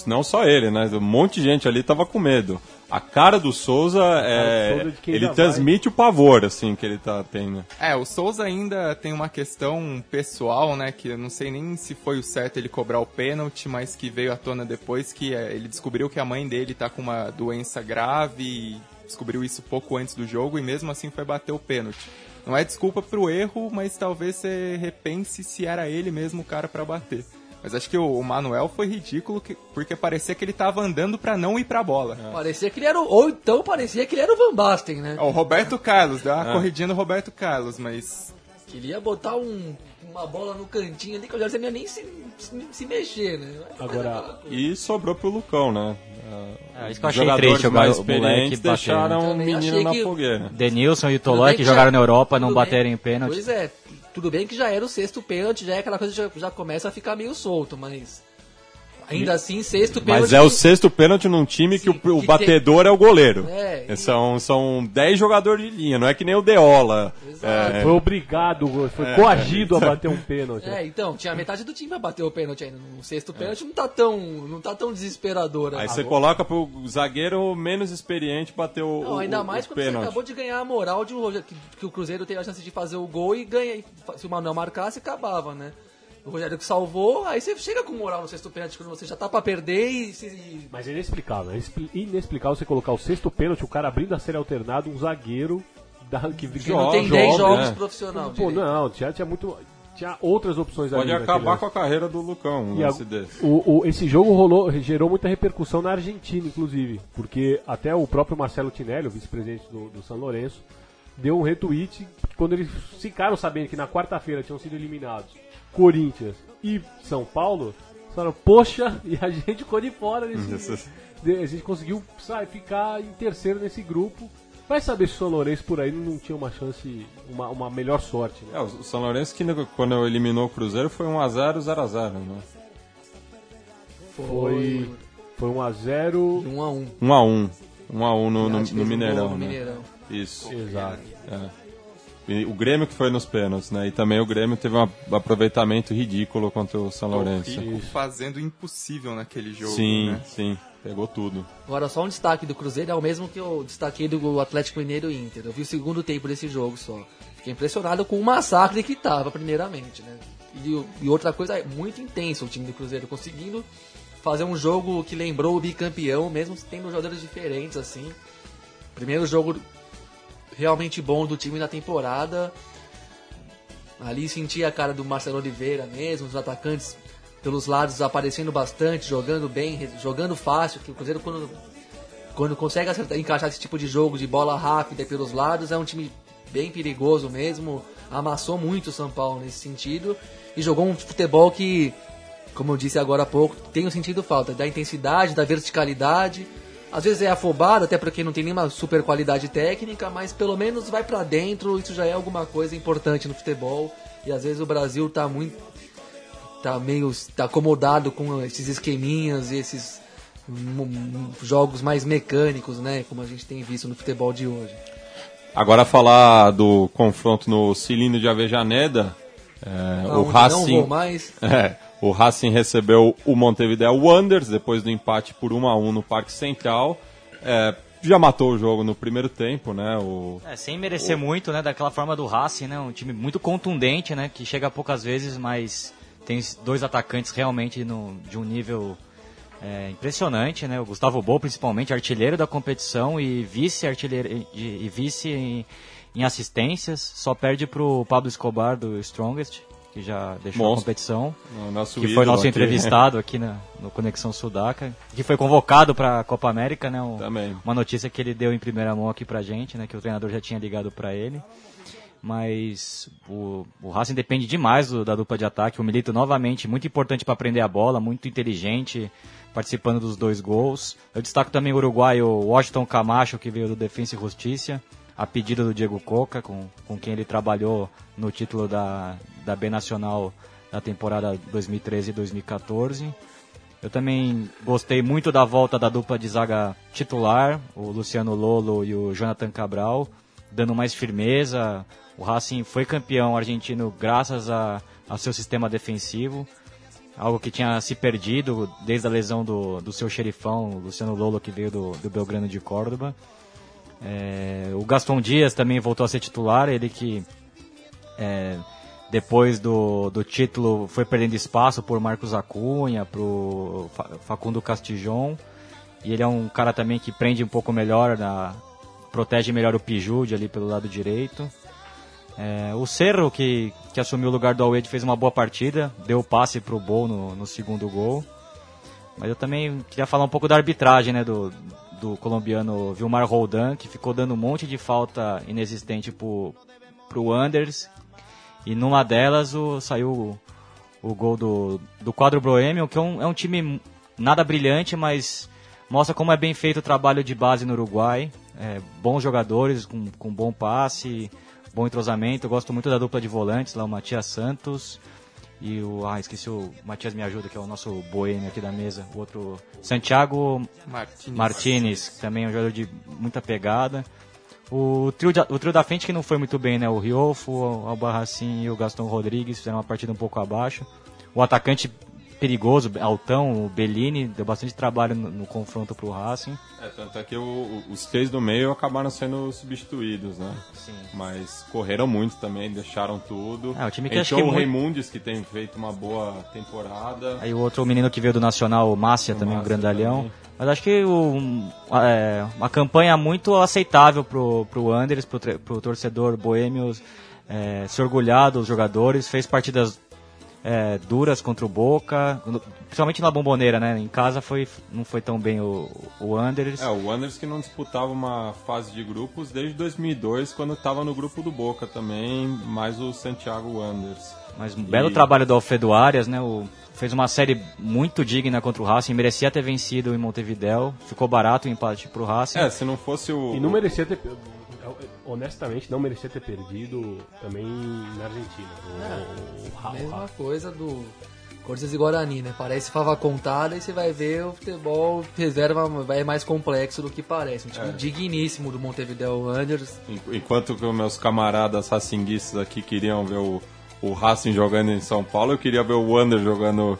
não só ele, né? Um monte de gente ali tava com medo. A cara do Souza, é, Souza ele transmite o pavor, assim, que ele tá tendo. É, o Souza ainda tem uma questão pessoal, né? Que eu não sei nem se foi o certo ele cobrar o pênalti, mas que veio à tona depois que é, ele descobriu que a mãe dele tá com uma doença grave e descobriu isso pouco antes do jogo e mesmo assim foi bater o pênalti. Não é desculpa pro erro, mas talvez você repense se era ele mesmo o cara pra bater. Mas acho que o, Manuel foi ridículo que- porque parecia que ele tava andando pra não ir pra bola. Parecia que ele era o, Ou então parecia que ele era o Van Basten, né? Ó, O Roberto Carlos, deu uma corridinha no Roberto Carlos, mas Que ele ia botar um- uma bola no cantinho ali que eu já não ia nem se, se, se mexer, né? Agora, E sobrou pro Lucão, né? É, isso que eu achei triste, o mais experientes deixaram o menino achei na que- fogueira. Denilson e Tudo Tolói bem que já- jogaram na Europa não tudo bem. baterem pênalti. Pois é, tudo bem que já era o sexto pênalti, já é aquela coisa que já, já começa a ficar meio solto, mas ainda assim, sexto pênalti. Mas é o sexto pênalti num time que Sim, o, o que batedor é o goleiro. É, e- São, são 10 jogadores de linha, não é que nem o Deola. É, foi obrigado, foi coagido a bater um pênalti. É, então, tinha metade do time pra bater o pênalti ainda. No sexto pênalti não tá tão, não tá tão desesperador. Aí assim. você coloca pro zagueiro menos experiente bater o, Não, o- ainda o- mais o quando você pênalti. acabou de ganhar a moral de um que, que o Cruzeiro teve a chance de fazer o gol e ganha. Se o Manuel marcasse, acabava, né? O Rogério que salvou, aí você chega com moral no sexto pênalti quando você já tá pra perder e. se- Mas é inexplicável. É expli- inexplicável você colocar o sexto pênalti, o cara abrindo a série alternada, um zagueiro da, que, que que não tem joga, 10 jogos né? profissional. Pô, direito. não, tinha, tinha muito. Tinha outras opções Pode ali acabar com a carreira do Lucão, um a- lance desse. o, o- esse jogo rolou, gerou muita repercussão na Argentina, inclusive, porque até o próprio Marcelo Tinelli, o vice-presidente do, do São Lourenço, deu um retweet quando eles ficaram sabendo que na quarta-feira tinham sido eliminados Corinthians e São Paulo. Falaram, poxa, e a gente ficou de fora desse. de- a gente conseguiu sabe, ficar em terceiro nesse grupo. Vai saber se o São Lourenço por aí não tinha uma chance, uma, uma melhor sorte. Né? É, o São Lourenço, que quando eliminou o Cruzeiro, foi 1x0, 0x0, né? Foi. Foi 1 a 0 1 a 1 1 a 1 1 a 1 no, a no, no um Mineirão, no né? Mineirão. Isso. Exato. É. E o Grêmio que foi nos pênaltis, né? E também o Grêmio teve um aproveitamento ridículo contra o São Lourenço. Rico fazendo o impossível naquele jogo, Sim, né? sim. Pegou tudo. Agora, só um destaque do Cruzeiro é o mesmo que eu destaquei do Atlético Mineiro e Inter. Eu vi o segundo tempo desse jogo só. Fiquei impressionado com o massacre que tava, primeiramente, né? E, e outra coisa, é muito intenso o time do Cruzeiro, conseguindo fazer um jogo que lembrou o bicampeão, mesmo tendo jogadores diferentes, assim. Primeiro jogo realmente bom do time na temporada. Ali senti a cara do Marcelo Oliveira mesmo, os atacantes pelos lados aparecendo bastante, jogando bem, jogando fácil, que o Cruzeiro quando, quando consegue acertar, encaixar esse tipo de jogo de bola rápida pelos lados, é um time bem perigoso mesmo, amassou muito o São Paulo nesse sentido e jogou um futebol que, como eu disse agora há pouco, tem um sentido falta, da intensidade, da verticalidade, às vezes é afobado, até porque não tem nenhuma super qualidade técnica, mas pelo menos vai pra dentro, isso já é alguma coisa importante no futebol. E às vezes o Brasil tá muito tá meio tá acomodado com esses esqueminhas e esses jogos mais mecânicos, né, como a gente tem visto no futebol de hoje. Agora falar do confronto no Cilindro de Avejaneda. é, o Aonde não Racing. vou mais. É, o Racing recebeu o Montevideo Wanderers depois do empate por 1 a 1 no Parque Central. É, já matou o jogo no primeiro tempo, né? O, É, sem merecer muito, né? Daquela forma do Racing, né? Um time muito contundente, né? Que chega poucas vezes, mas tem dois atacantes realmente no, de um nível é, impressionante, né? O Gustavo Bol, principalmente, artilheiro da competição e vice-artilheiro e, e vice em, em assistências. Só perde pro Pablo Escobar do Strongest, que já deixou a Monstro. competição. o nosso Que foi nosso aqui. entrevistado aqui na, no Conexão Sudaca, que foi convocado para a Copa América, né? Um- Também. Uma notícia que ele deu em primeira mão aqui pra gente, né? Que o treinador já tinha ligado para ele. Mas o, o Racing depende demais do- da dupla de ataque. O Milito, novamente, muito importante para prender a bola, muito inteligente, participando dos dois gols. Eu destaco também o uruguaio Washington Camacho, que veio do Defensa e Justiça, a pedido do Diego Coca, com, com quem ele trabalhou no título da, da B Nacional da temporada 2013 e 2014. Eu também gostei muito da volta da dupla de zaga titular, o Luciano Lolo e o Jonathan Cabral, dando mais firmeza. O Racing foi campeão argentino graças a, a seu sistema defensivo, algo que tinha se perdido desde a lesão do, do seu xerifão, Luciano Lolo, que veio do, do Belgrano de Córdoba. É, o Gaston Dias também voltou a ser titular, ele que é, depois do, do título foi perdendo espaço por Marcos Acunha, pro Fa- Facundo Castijon. E ele é um cara também que prende um pouco melhor, na, protege melhor o Pijude ali pelo lado direito. É, o Cerro, que, que assumiu o lugar do Alwed, fez uma boa partida, deu passe pro Bol no, no segundo gol. Mas eu também queria falar um pouco da arbitragem, né, do, do colombiano Vilmar Roldan, que ficou dando um monte de falta inexistente pro, pro Anders. E numa delas o, saiu o, o gol do, do quadro Boêmio, que é um, é um time nada brilhante, mas mostra como é bem feito o trabalho de base no Uruguai. É, bons jogadores, com, com bom passe, bom entrosamento. Eu gosto muito da dupla de volantes, lá o Matias Santos e o. Ah, esqueci o Matias Me Ajuda, que é o nosso boêmio aqui da mesa. O outro. Santiago Martins. Martinez, que também é um jogador de muita pegada. O trio, de- o trio da frente que não foi muito bem, né? O Riolfo, o Albarracin e o Gaston Rodrigues fizeram uma partida um pouco abaixo. O atacante perigoso, altão, o Bellini, deu bastante trabalho no, no confronto pro Racing. É, tanto é que o- o- os três do meio acabaram sendo substituídos, né? Sim. Mas correram muito também, deixaram tudo. É, o time que acho Entrou que o muito- Raimundes, que tem feito uma boa temporada. Aí o outro menino que veio do Nacional, o Márcia, também, o Márcia grandalhão. também. Mas acho que o, é, uma campanha muito aceitável pro, pro Anders, pro, pro torcedor boêmio é, se orgulhar dos jogadores. Fez partidas é, duras contra o Boca, principalmente na bomboneira, né? Em casa foi, não foi tão bem o, o Anders. É, o Wanderers que não disputava uma fase de grupos desde 2002, quando estava no grupo do Boca também, mais o Santiago Wanderers. Mas um belo E- trabalho do Alfredo Arias, né? O, fez uma série muito digna contra o Racing, merecia ter vencido em Montevideo. Ficou barato o empate pro Racing. É, se não fosse o... E não merecia ter. Honestamente, não merecia ter perdido também na Argentina. O, o, Ra- o Mesma Ra- coisa do Corinthians e Guarani, né? Parece fava contada e você vai ver o futebol reserva é mais complexo do que parece. Um time digníssimo do Montevideo Wanderers. En- Enquanto que os meus camaradas racinguistas aqui queriam ver o, o Racing jogando em São Paulo, eu queria ver o Wander jogando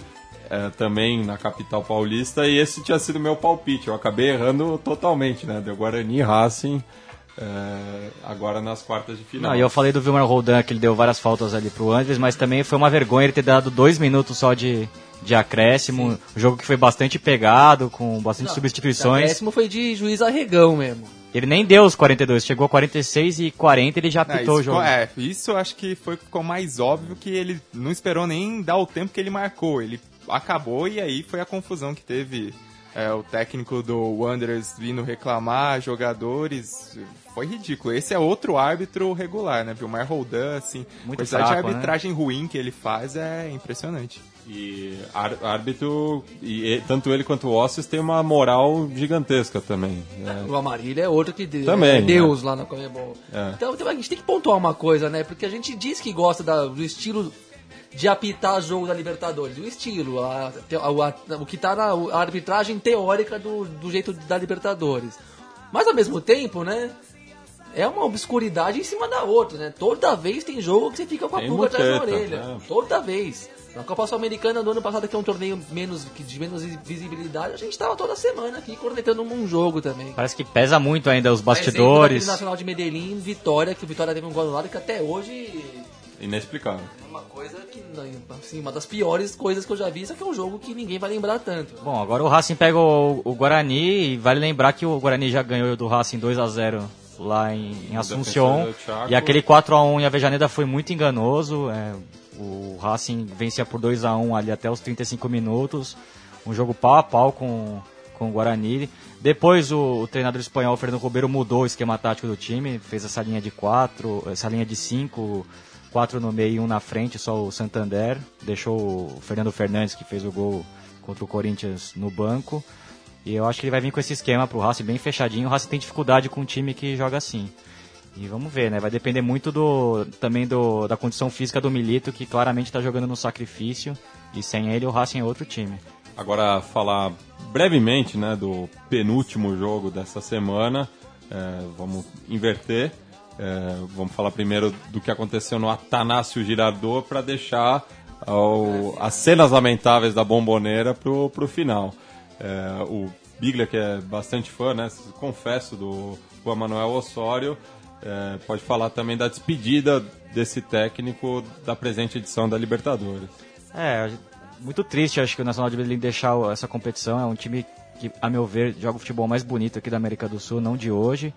eh, também na capital paulista e esse tinha sido meu palpite. Eu acabei errando totalmente, né? Deu Guarani e Racing eh, agora nas quartas de final. Não, e eu falei do Vilmar Roldan que ele deu várias faltas ali pro Andres, mas também foi uma vergonha ele ter dado dois minutos só de, de acréscimo. Um jogo que foi bastante pegado, com bastante O substituições. décimo foi de juiz arregão mesmo. Ele nem deu os 42, chegou a 46 e 40 ele já Não, apitou o isso, jogo. é, isso eu acho que foi o ficou mais óbvio que ele não esperou nem dar o tempo que ele marcou. Ele acabou e aí foi a confusão que teve é, o técnico do Wanderers vindo reclamar, jogadores. Foi ridículo. Esse é outro árbitro regular, né? Vilmar Roldan, assim, Muito a quantidade fraco, de né? arbitragem ruim que ele faz é impressionante. E árbitro, e, e tanto ele quanto o Ossis tem uma moral gigantesca também. né? O Amarilho é outro que de- Também, é né? Deus lá na Comebol. É. Então então, a gente tem que pontuar uma coisa, né? Porque a gente diz que gosta da- do estilo de apitar jogo da Libertadores. O estilo, a- a- a- o que tá na arbitragem teórica do, do jeito da Libertadores. Mas ao mesmo tempo, né? É uma obscuridade em cima da outra, né? Toda vez tem jogo que você fica com a Tem pulga atrás da orelha. né? Toda vez. Na Copa Sul-Americana do ano passado, que é um torneio menos, que de menos visibilidade, a gente tava toda semana aqui cornetando um jogo também. Parece que pesa muito ainda os bastidores. daquele Nacional de Medellín, Vitória, que o Vitória teve um gol anulado que até hoje Inexplicável. é uma coisa que, assim, uma das piores coisas que eu já vi, só que é um jogo que ninguém vai lembrar tanto. Bom, agora o Racing pega o, o Guarani e vale lembrar que o Guarani já ganhou do Racing 2 a 0 lá em, em Assunção. Chaco. E aquele 4 a 1 em Avejaneda foi muito enganoso. é, o Racing vencia por 2 a 1 ali até os 35 minutos. Um jogo pau a pau com, com o Guarani. Depois o, o treinador espanhol Fernando Ribeiro mudou o esquema tático do time, fez essa linha de 4, essa linha de 5, 4 no meio e 1 na frente, só o Santander. Deixou o Fernando Fernandes, que fez o gol contra o Corinthians, no banco. E eu acho que ele vai vir com esse esquema pro Racing bem fechadinho. O Racing tem dificuldade com um time que joga assim. E vamos ver, né? Vai depender muito do também do, da condição física do Milito, que claramente está jogando no sacrifício. E sem ele, o Racing é outro time. Agora, falar brevemente né, do penúltimo jogo dessa semana. É, vamos inverter. É, vamos falar primeiro do que aconteceu no Atanásio Girardot para deixar ao- as cenas lamentáveis da bomboneira pro, pro final. É, o Biglia, que é bastante fã, né, confesso, do Juan Manuel Osório, é, pode falar também da despedida desse técnico da presente edição da Libertadores. É, muito triste, acho que o Nacional de Medellín deixar essa competição. É um time que, a meu ver, joga o futebol mais bonito aqui da América do Sul, não de hoje.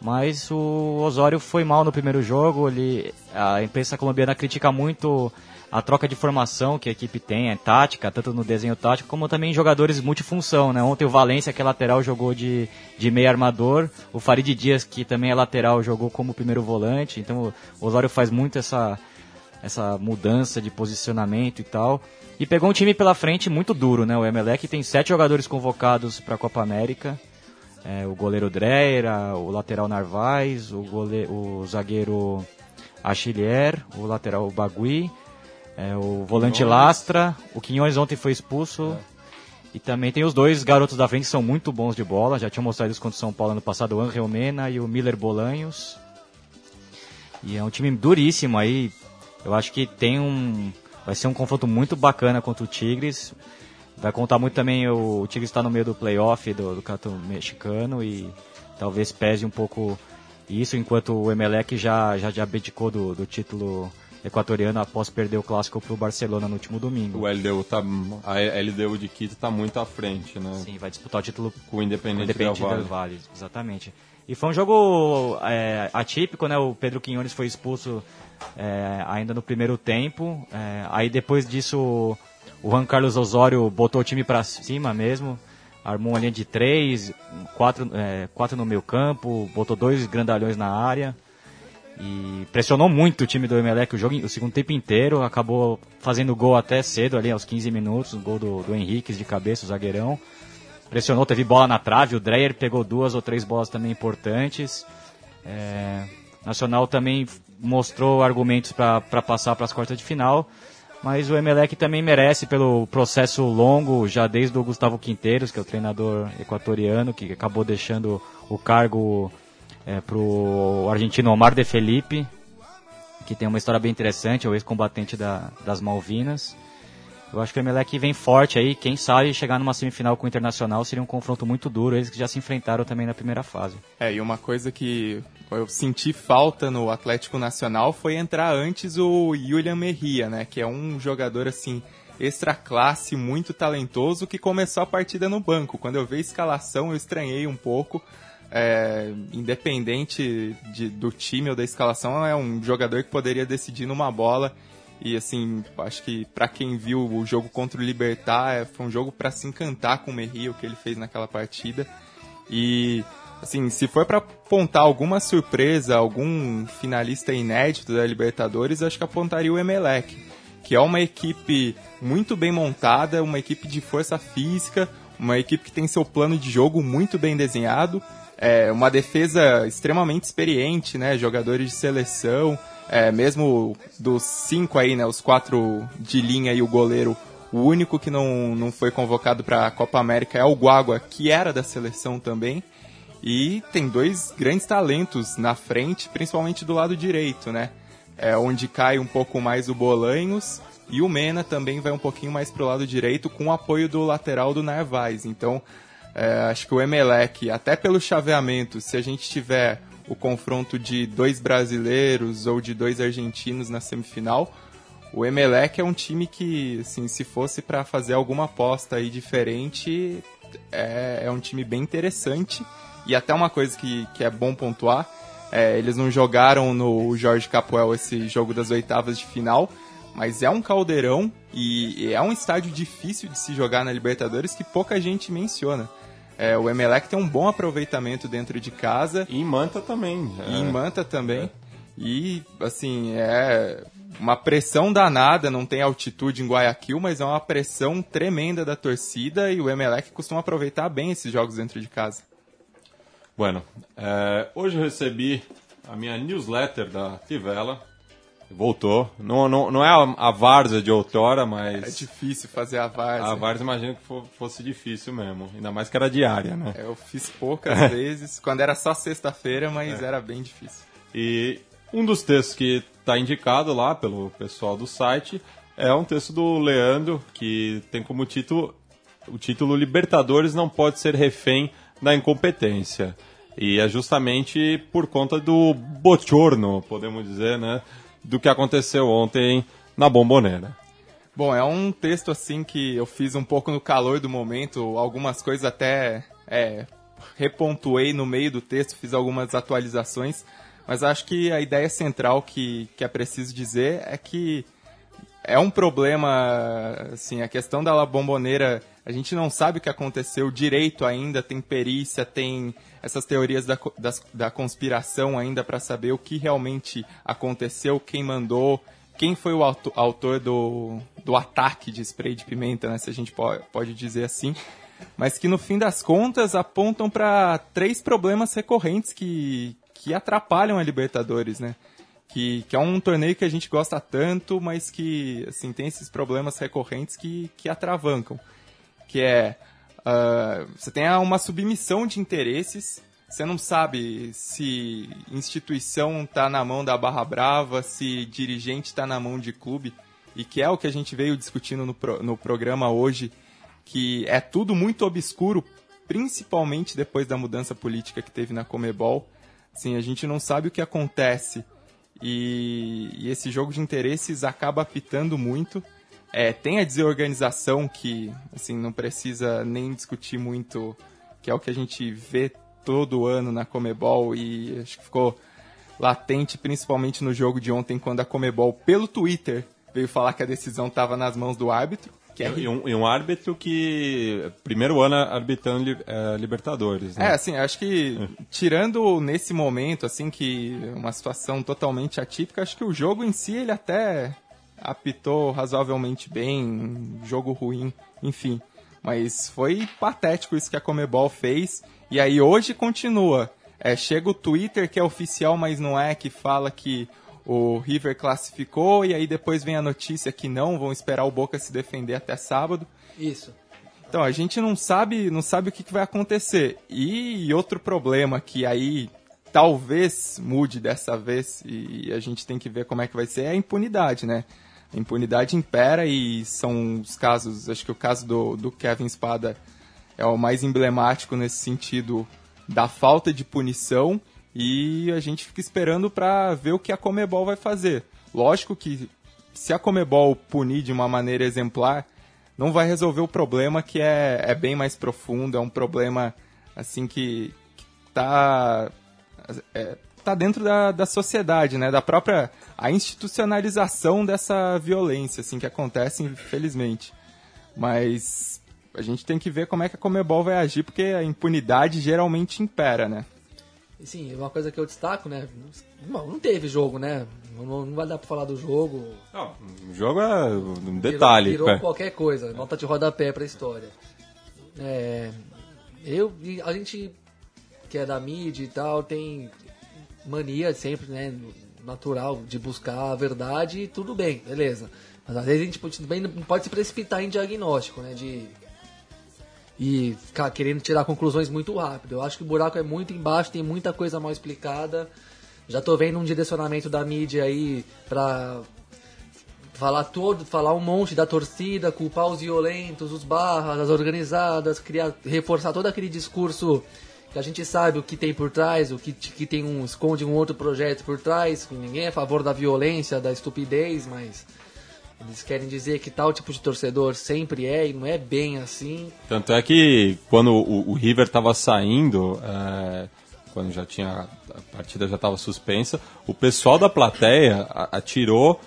Mas o Osório foi mal no primeiro jogo. Ele, a imprensa colombiana critica muito a troca de formação que a equipe tem, é tática, tanto no desenho tático, como também jogadores multifunção. Né? Ontem o Valência, que é lateral, jogou de, de meio armador. O Farid Dias, que também é lateral, jogou como primeiro volante. Então o Osório faz muito essa, essa mudança de posicionamento e tal. E pegou um time pela frente muito duro, né? O Emelec tem sete jogadores convocados para a Copa América. É, o goleiro Dreira, o lateral Narvaez, o, gole... o zagueiro Achillier, o lateral Bagui, é, o volante Quinhões. Lastra, o Quinhões ontem foi expulso. E também tem os dois garotos da frente que são muito bons de bola, já tinham mostrado isso contra o São Paulo ano passado, o Angel Mena e o Miller Bolanhos. E é um time duríssimo aí. Eu acho que tem um. Vai ser um confronto muito bacana contra o Tigres. Vai contar muito também. O, o Tigres está no meio do playoff do, do campeonato mexicano e talvez pese um pouco isso, enquanto o Emelec já, já, já abdicou do, do título equatoriano após perder o clássico para o Barcelona no último domingo. O LDU tá, a LDU de Quito está muito à frente, né? Sim, vai disputar o título Com o Independente, Independente Del Valle. del Valle, exatamente. E foi um jogo é, atípico, né? O Pedro Quinones foi expulso é, ainda no primeiro tempo. É, aí depois disso, o Juan Carlos Osório botou o time para cima mesmo. Armou uma linha de três, quatro, é, quatro no meio campo, botou dois grandalhões na área. E pressionou muito o time do Emelec o, jogo, o segundo tempo inteiro. Acabou fazendo gol até cedo, ali aos 15 minutos. O gol do, do Henrique de cabeça, o zagueirão pressionou, teve bola na trave, o Dreyer pegou duas ou três bolas também importantes. É, Nacional também mostrou argumentos para passar para as quartas de final, Mas o Emelec também merece pelo processo longo, já desde o Gustavo Quinteiros, que é o treinador equatoriano, que acabou deixando o cargo é, para o argentino Omar de Felipe, que tem uma história bem interessante, é o ex-combatente da, das Malvinas. Eu acho que o Emelec vem forte aí, quem sabe chegar numa semifinal com o Internacional seria um confronto muito duro, eles que já se enfrentaram também na primeira fase. É, e uma coisa que eu senti falta no Atlético Nacional foi entrar antes o Julian Merria, né, que é um jogador assim extra classe, muito talentoso, que começou a partida no banco. Quando eu vi a escalação, eu estranhei um pouco. É, independente de, do time ou da escalação, é um jogador que poderia decidir numa bola e assim, acho que para quem viu o jogo contra o Libertar, é, foi um jogo para se encantar com o Merri, o que ele fez naquela partida. E assim, se for para apontar alguma surpresa, algum finalista inédito da Libertadores, acho que apontaria o Emelec, que é uma equipe muito bem montada, uma equipe de força física, uma equipe que tem seu plano de jogo muito bem desenhado, é, uma defesa extremamente experiente, né, jogadores de seleção, é, mesmo dos cinco aí, né, os quatro de linha e o goleiro, o único que não, não foi convocado para a Copa América é o Guagua, que era da seleção também. E tem dois grandes talentos na frente, principalmente do lado direito, né? É onde cai um pouco mais o Bolanhos e o Mena também vai um pouquinho mais para o lado direito com o apoio do lateral do Narvaez. Então, é, acho que o Emelec, até pelo chaveamento, se a gente tiver o confronto de dois brasileiros ou de dois argentinos na semifinal. O Emelec é um time que, assim, se fosse para fazer alguma aposta aí diferente, é, é, um time bem interessante. E até uma coisa que, que é bom pontuar, é, eles não jogaram no Jorge Capoel esse jogo das oitavas de final, mas é um caldeirão e, e é um estádio difícil de se jogar na Libertadores que pouca gente menciona. É, o Emelec tem um bom aproveitamento dentro de casa. E em Manta também. É. E em Manta também. É. E, assim, é uma pressão danada, não tem altitude em Guayaquil, mas é uma pressão tremenda da torcida e o Emelec costuma aproveitar bem esses jogos dentro de casa. Bueno, é, hoje eu recebi a minha newsletter da Tivela, Voltou. Não, não, não é a, a várzea de outrora, mas. É difícil fazer a várzea. A várzea imagino que fosse difícil mesmo. Ainda mais que era diária, né? É, eu fiz poucas vezes, quando era só sexta-feira, mas é. era bem difícil. E um dos textos que está indicado lá pelo pessoal do site é um texto do Leandro, que tem como título o título Libertadores não pode ser refém da incompetência. E é justamente por conta do bochorno, podemos dizer, né? Do que aconteceu ontem na Bombonera. Bom, é um texto assim que eu fiz um pouco no calor do momento, algumas coisas até é, repontuei no meio do texto, fiz algumas atualizações, mas acho que a ideia central que, que é preciso dizer é que é um problema, assim, a questão da La Bombonera, a gente não sabe o que aconteceu direito ainda, tem perícia, tem essas teorias da, da, da conspiração ainda para saber o que realmente aconteceu, quem mandou, quem foi o autor do, do ataque de spray de pimenta, né, se a gente pode, pode dizer assim. Mas que no fim das contas apontam para três problemas recorrentes que, que atrapalham a Libertadores, né? Que, que, é um torneio que a gente gosta tanto, mas que assim tem esses problemas recorrentes que, que atravancam. Que é Uh, você tem uma submissão de interesses. Você não sabe se instituição está na mão da Barra Brava, se dirigente está na mão de clube, e que é o que a gente veio discutindo no, pro, no programa hoje, que é tudo muito obscuro, principalmente depois da mudança política que teve na Comebol. Assim, a gente não sabe o que acontece e, e esse jogo de interesses acaba apitando muito. É, tem a desorganização que, assim, não precisa nem discutir muito, que é o que a gente vê todo ano na Comebol e acho que ficou latente principalmente no jogo de ontem quando a Comebol, pelo Twitter, veio falar que a decisão estava nas mãos do árbitro. Que é... e, um, e um árbitro que primeiro ano arbitrando é, Libertadores. Né? É, assim, acho que tirando nesse momento, assim, que uma situação totalmente atípica, acho que o jogo em si ele até apitou razoavelmente bem, jogo ruim, enfim. Mas foi patético isso que a Comebol fez. E aí hoje continua. É, chega o Twitter que é oficial, mas não é, que fala que o River classificou e aí depois vem a notícia que não, vão esperar o Boca se defender até sábado. Isso. Então, a gente não sabe, não sabe o que, que vai acontecer. E outro problema que aí talvez mude dessa vez e a gente tem que ver como é que vai ser é a impunidade, né? A impunidade impera e são os casos, acho que o caso do, do Kevin Spada é o mais emblemático nesse sentido da falta de punição e a gente fica esperando para ver o que a Comebol vai fazer. Lógico que se a Comebol punir de uma maneira exemplar, não vai resolver o problema que é, é bem mais profundo, é um problema assim que, que tá, é, tá dentro da, da sociedade, né? Da própria a institucionalização dessa violência, assim, que acontece, infelizmente. Mas a gente tem que ver como é que a Comebol vai agir, porque a impunidade geralmente impera, né? Sim, uma coisa que eu destaco, né? Não, não teve jogo, né? Não, não vai dar pra falar do jogo. Não, o jogo é um detalhe. Virou, virou é. qualquer coisa, nota de rodapé pra história. É, eu, e a gente que é da mídia e tal, tem mania sempre, né? Natural de buscar a verdade e tudo bem, beleza. Mas às vezes a gente pode- também não pode se precipitar em diagnóstico, né? De, e ficar querendo tirar conclusões muito rápido. Eu acho que o buraco é muito embaixo, tem muita coisa mal explicada. Já tô vendo um direcionamento da mídia aí pra falar todo, falar um monte da torcida, culpar os violentos, os barras, as organizadas, criar, reforçar todo aquele discurso que a gente sabe o que tem por trás, o que, que tem um esconde um outro projeto por trás. que Ninguém é a favor da violência, da estupidez, mas eles querem dizer que tal tipo de torcedor sempre é e não é bem assim. Tanto é que quando o, o River estava saindo, é, quando já tinha a partida já estava suspensa, o pessoal da plateia atirou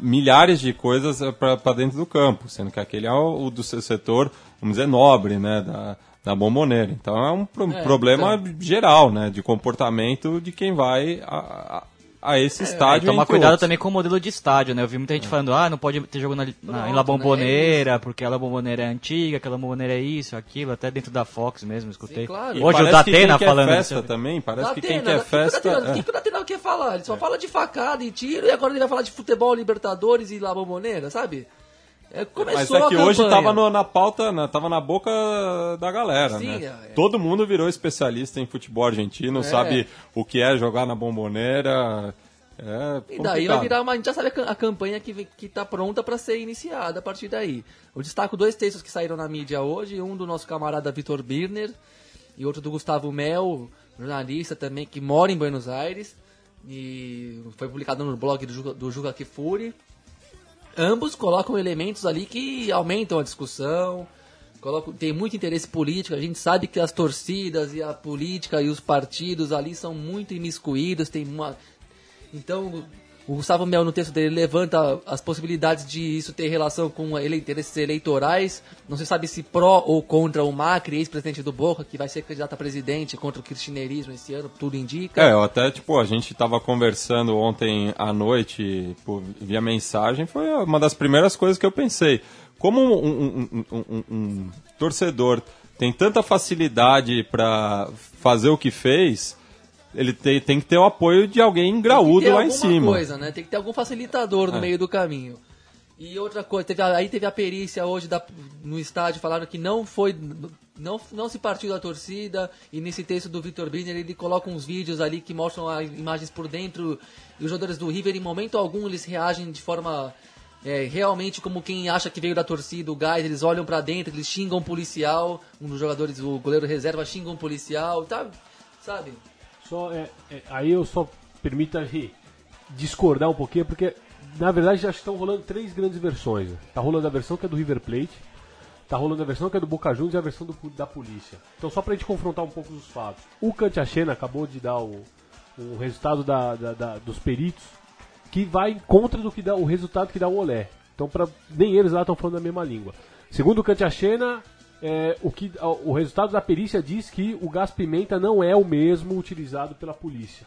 milhares de coisas para dentro do campo, sendo que aquele é o, o do seu setor, vamos dizer, nobre, né, da, da bomboneira. Então é um pro- É, problema então. geral, né, de comportamento de quem vai a, a, a esse É, estádio. tomar entre cuidado outros. também com o modelo de estádio, né? Eu vi muita gente falando, ah, não pode ter jogo na, na, em La né? Bomboneira, porque a La Bomboneira é antiga, aquela Bomboneira é isso, aquilo, até dentro da Fox mesmo, escutei. Sim, claro. Hoje o que Datena quem falando quer festa também, parece que Datena, quem quer festa... O que o Datena- é. o que o Datena quer falar? Ele só fala de facada e tiro e agora ele vai falar de futebol, Libertadores e La Bombonera, sabe? É, começou Mas é que hoje campanha. tava no- na pauta, na, tava na boca da galera, Sim, né? é. Todo mundo virou especialista em futebol argentino, É. sabe o que é jogar na bomboneira. É E daí vai virar uma. A gente já sabe a cam- a campanha que, que tá pronta para ser iniciada a partir daí. Eu destaco dois textos que saíram na mídia hoje: um do nosso camarada Vitor Birner e outro do Gustavo Mel, jornalista também que mora em Buenos Aires. E foi publicado no blog do Juca, do Juca Kifuri. Ambos colocam elementos ali que aumentam a discussão. Colocam, tem muito interesse político. A gente sabe que as torcidas e a política e os partidos ali são muito imiscuídos. Tem uma, então, o Gustavo Mel, no texto dele, levanta as possibilidades de isso ter relação com ele- interesses eleitorais. Não se sabe se pró ou contra o Macri, ex-presidente do Boca, que vai ser candidato a presidente contra o kirchnerismo esse ano, tudo indica. É, até, tipo, a gente tava conversando ontem à noite por, via mensagem, foi uma das primeiras coisas que eu pensei. Como um- um- um- um torcedor tem tanta facilidade para fazer o que fez, ele tem, tem que ter o apoio de alguém Tem graúdo que ter lá em alguma cima. coisa, né? Tem que ter algum facilitador no É. meio do caminho. E outra coisa, teve aí teve a perícia hoje da- no estádio, falaram que não foi. Não, não se partiu da torcida, e nesse texto do Vitor Biner ele coloca uns vídeos ali que mostram as imagens por dentro, e os jogadores do River, em momento algum, eles reagem de forma é, realmente como quem acha que veio da torcida, o gás, eles olham pra dentro, eles xingam um policial, um dos jogadores, o goleiro reserva, xinga um policial, tá, sabe? Só, é, é, aí eu só permita discordar um pouquinho, porque na verdade já estão rolando três grandes versões. né? Tá rolando a versão que é do River Plate, tá rolando a versão que é do Boca Juniors e a versão do- da polícia. Então só pra gente confrontar um pouco os fatos. O Kantiachena acabou de dar o, o resultado da- da- da- dos peritos, que vai em contra do que dá o resultado que dá o Olé. Então pra, nem eles lá estão falando a mesma língua. Segundo o Kantiachena, é, o, que, o resultado da perícia diz que o gás pimenta não é o mesmo utilizado pela polícia.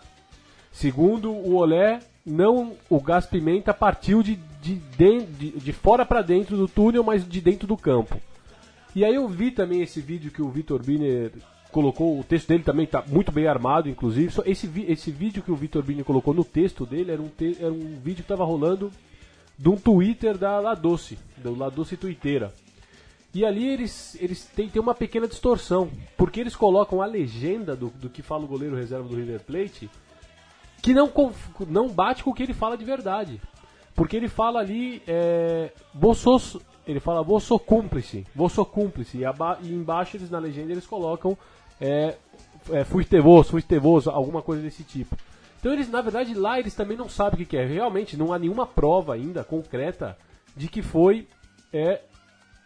Segundo o Olé, não o gás pimenta partiu de, de, de, de, fora para dentro do túnel, mas de dentro do campo. E aí eu vi também esse vídeo que o Vitor Biner colocou, o texto dele também está muito bem armado, inclusive. Esse, esse vídeo que o Vitor Bini colocou no texto dele era um, te, era um vídeo que estava rolando de um Twitter da La Doce, do La Doce Twitteira. E ali eles, eles têm, têm uma pequena distorção, porque eles colocam a legenda do, do que fala o goleiro reserva do River Plate, que não, não bate com o que ele fala de verdade. Porque ele fala ali, é, ele fala, vou sou cúmplice, vou sou cúmplice. E, aba, e embaixo eles na legenda eles colocam, é, é, fui tevoso, fui tevoso, alguma coisa desse tipo. Então eles, na verdade, lá eles também não sabem o que, que é. Realmente não há nenhuma prova ainda concreta de que foi é,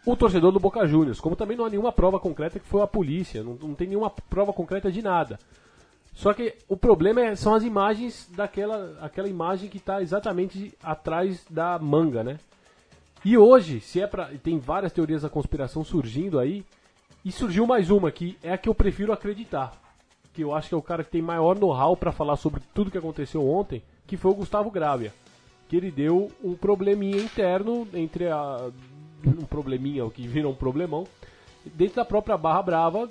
o torcedor do Boca Juniors. Como também não há nenhuma prova concreta que foi a polícia. Não, não tem nenhuma prova concreta de nada. Só que o problema é, são as imagens daquela aquela imagem que está exatamente atrás da manga, né? E hoje, se é para tem várias teorias da conspiração surgindo aí, e surgiu mais uma que é a que eu prefiro acreditar, que eu acho que é o cara que tem maior know-how para falar sobre tudo que aconteceu ontem, que foi o Gustavo Gravia, que ele deu um probleminha interno entre a um probleminha, o que virou um problemão, dentro da própria Barra Brava,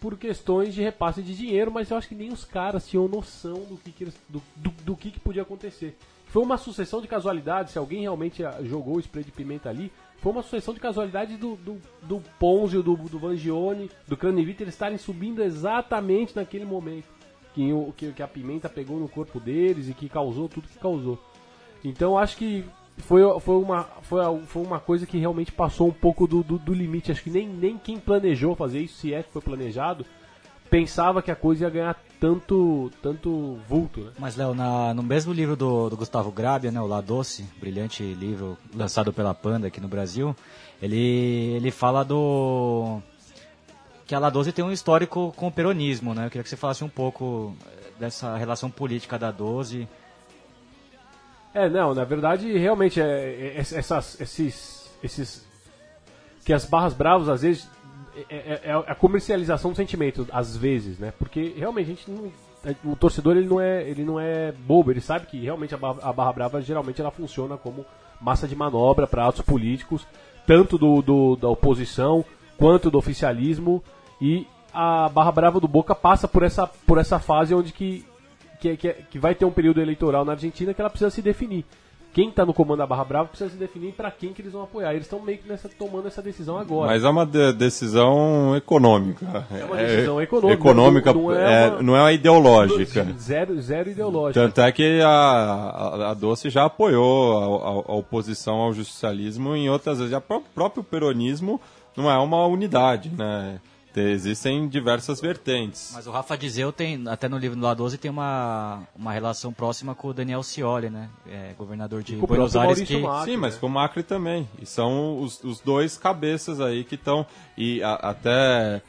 por questões de repasse de dinheiro, mas eu acho que nem os caras tinham noção do que, que eles, do, do, do, que, que podia acontecer. Foi uma sucessão de casualidades, se alguém realmente ah, jogou o spray de pimenta ali, foi uma sucessão de casualidades do, do, do Ponzio, do, do Vangione, do Cranevita, eles estarem subindo exatamente naquele momento. Que, que, que a pimenta pegou no corpo deles e que causou tudo que causou. Então acho que foi, foi, uma, foi, foi uma coisa que realmente passou um pouco do, do, do, limite. Acho que nem, nem quem planejou fazer isso, se é que foi planejado, pensava que a coisa ia ganhar tanto, tanto vulto. Né? Mas, Léo, no mesmo livro do, do Gustavo Grabia, né, o La Doce, brilhante livro lançado pela Panda aqui no Brasil, ele, ele fala do. que a La Doce tem um histórico com o peronismo. Né? Eu queria que você falasse um pouco dessa relação política da Doze é, não, na verdade, realmente, é, é, é, essas, esses, esses. Que as barras bravas, às vezes, é, é, é, a comercialização do sentimento, às vezes, né? Porque realmente a gente não, o torcedor ele não é ele não é bobo ele sabe que realmente a barra, a barra brava geralmente ela funciona como massa de manobra para atos políticos tanto do, do, da oposição quanto do oficialismo e a barra brava do Boca passa por essa por essa fase onde que que, que, que vai ter um período eleitoral na Argentina que ela precisa se definir. Quem está no comando da Barra Brava precisa se definir para quem que eles vão apoiar. Eles estão meio que nessa, tomando essa decisão agora. Mas é uma de decisão econômica. É uma decisão econômica. econômica não, não, é, uma, não é uma ideológica. Zero, zero ideológica. Tanto é que a, a, a Doce já apoiou a, a, a oposição ao justicialismo em outras vezes. O próprio peronismo não é uma unidade, né? Existem diversas vertentes. Mas o Rafa Dizeu tem, até no livro do La 12, tem uma, uma relação próxima com o Daniel Scioli, né? É, governador de Buenos Aires. Que... Macri, Sim, mas né? com o Macri também. E são os, os dois cabeças aí que estão. E a, até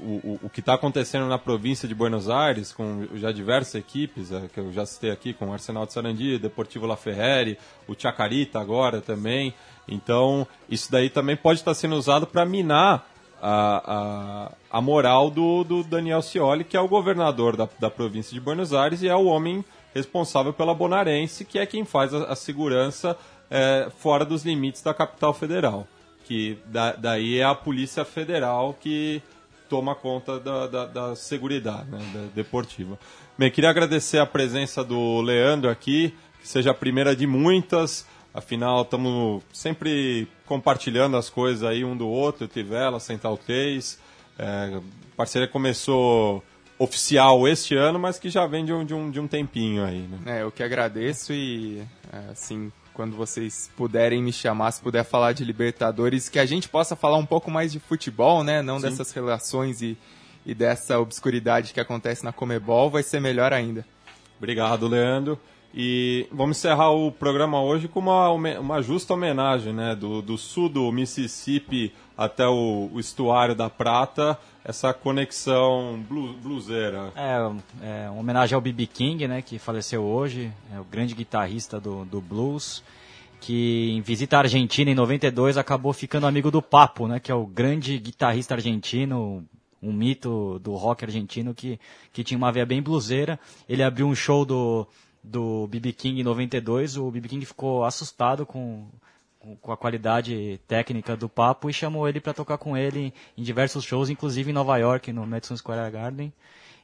o, o, o, que está acontecendo na província de Buenos Aires, com já diversas equipes, é, que eu já citei aqui, com o Arsenal de Sarandi, Deportivo La Ferreri, o Chacarita agora também. Então, isso daí também pode estar sendo usado para minar a, a, a moral do, do Daniel Scioli, que é o governador da, da província de Buenos Aires e é o homem responsável pela Bonarense, que é quem faz a, a segurança é, fora dos limites da capital federal. Que da, daí é a Polícia Federal que toma conta da, da, da segurança né, da deportiva. Bem, queria agradecer a presença do Leandro aqui, que seja a primeira de muitas. Afinal, estamos sempre compartilhando as coisas aí um do outro, Tivela, Central 3. É, a parceria começou oficial este ano, mas que já vem de um, de um, de um tempinho aí. Né? É, eu que agradeço e, é, assim, quando vocês puderem me chamar, se puder falar de Libertadores, que a gente possa falar um pouco mais de futebol, né? Não Sim. dessas relações e, e dessa obscuridade que acontece na Comebol, vai ser melhor ainda. Obrigado, Leandro. E vamos encerrar o programa hoje com uma, uma justa homenagem, né? Do, do sul do Mississippi até o, o estuário da Prata, essa conexão blues, bluseira. É, é, uma homenagem ao B.B. King, né? Que faleceu hoje, é o grande guitarrista do, do blues, que em visita à Argentina em 92 acabou ficando amigo do Papo, né? Que é o grande guitarrista argentino, um mito do rock argentino que, que tinha uma veia bem bluseira. Ele abriu um show do do BB King em 92, o BB King ficou assustado com, com a qualidade técnica do papo e chamou ele para tocar com ele em diversos shows, inclusive em Nova York, no Madison Square Garden.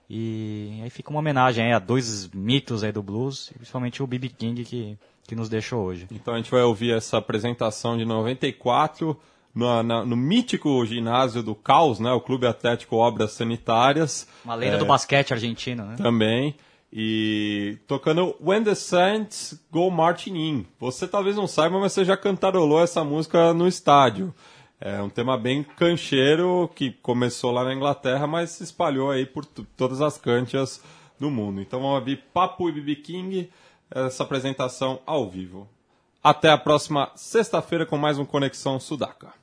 E aí fica uma homenagem a dois mitos aí do blues, principalmente o B.B. King que, que nos deixou hoje. Então a gente vai ouvir essa apresentação de 94 no, na, no mítico ginásio do Caos, né, o Clube Atlético Obras Sanitárias. Uma lenda é, do basquete argentino, né? Também. E tocando When the Saints Go Marching In. Você talvez não saiba, mas você já cantarolou essa música no estádio. É um tema bem cancheiro que começou lá na Inglaterra, mas se espalhou aí por todas as cantias do mundo. Então vamos ouvir Papo e BB King, essa apresentação ao vivo. Até a próxima sexta-feira com mais um Conexão Sudaca.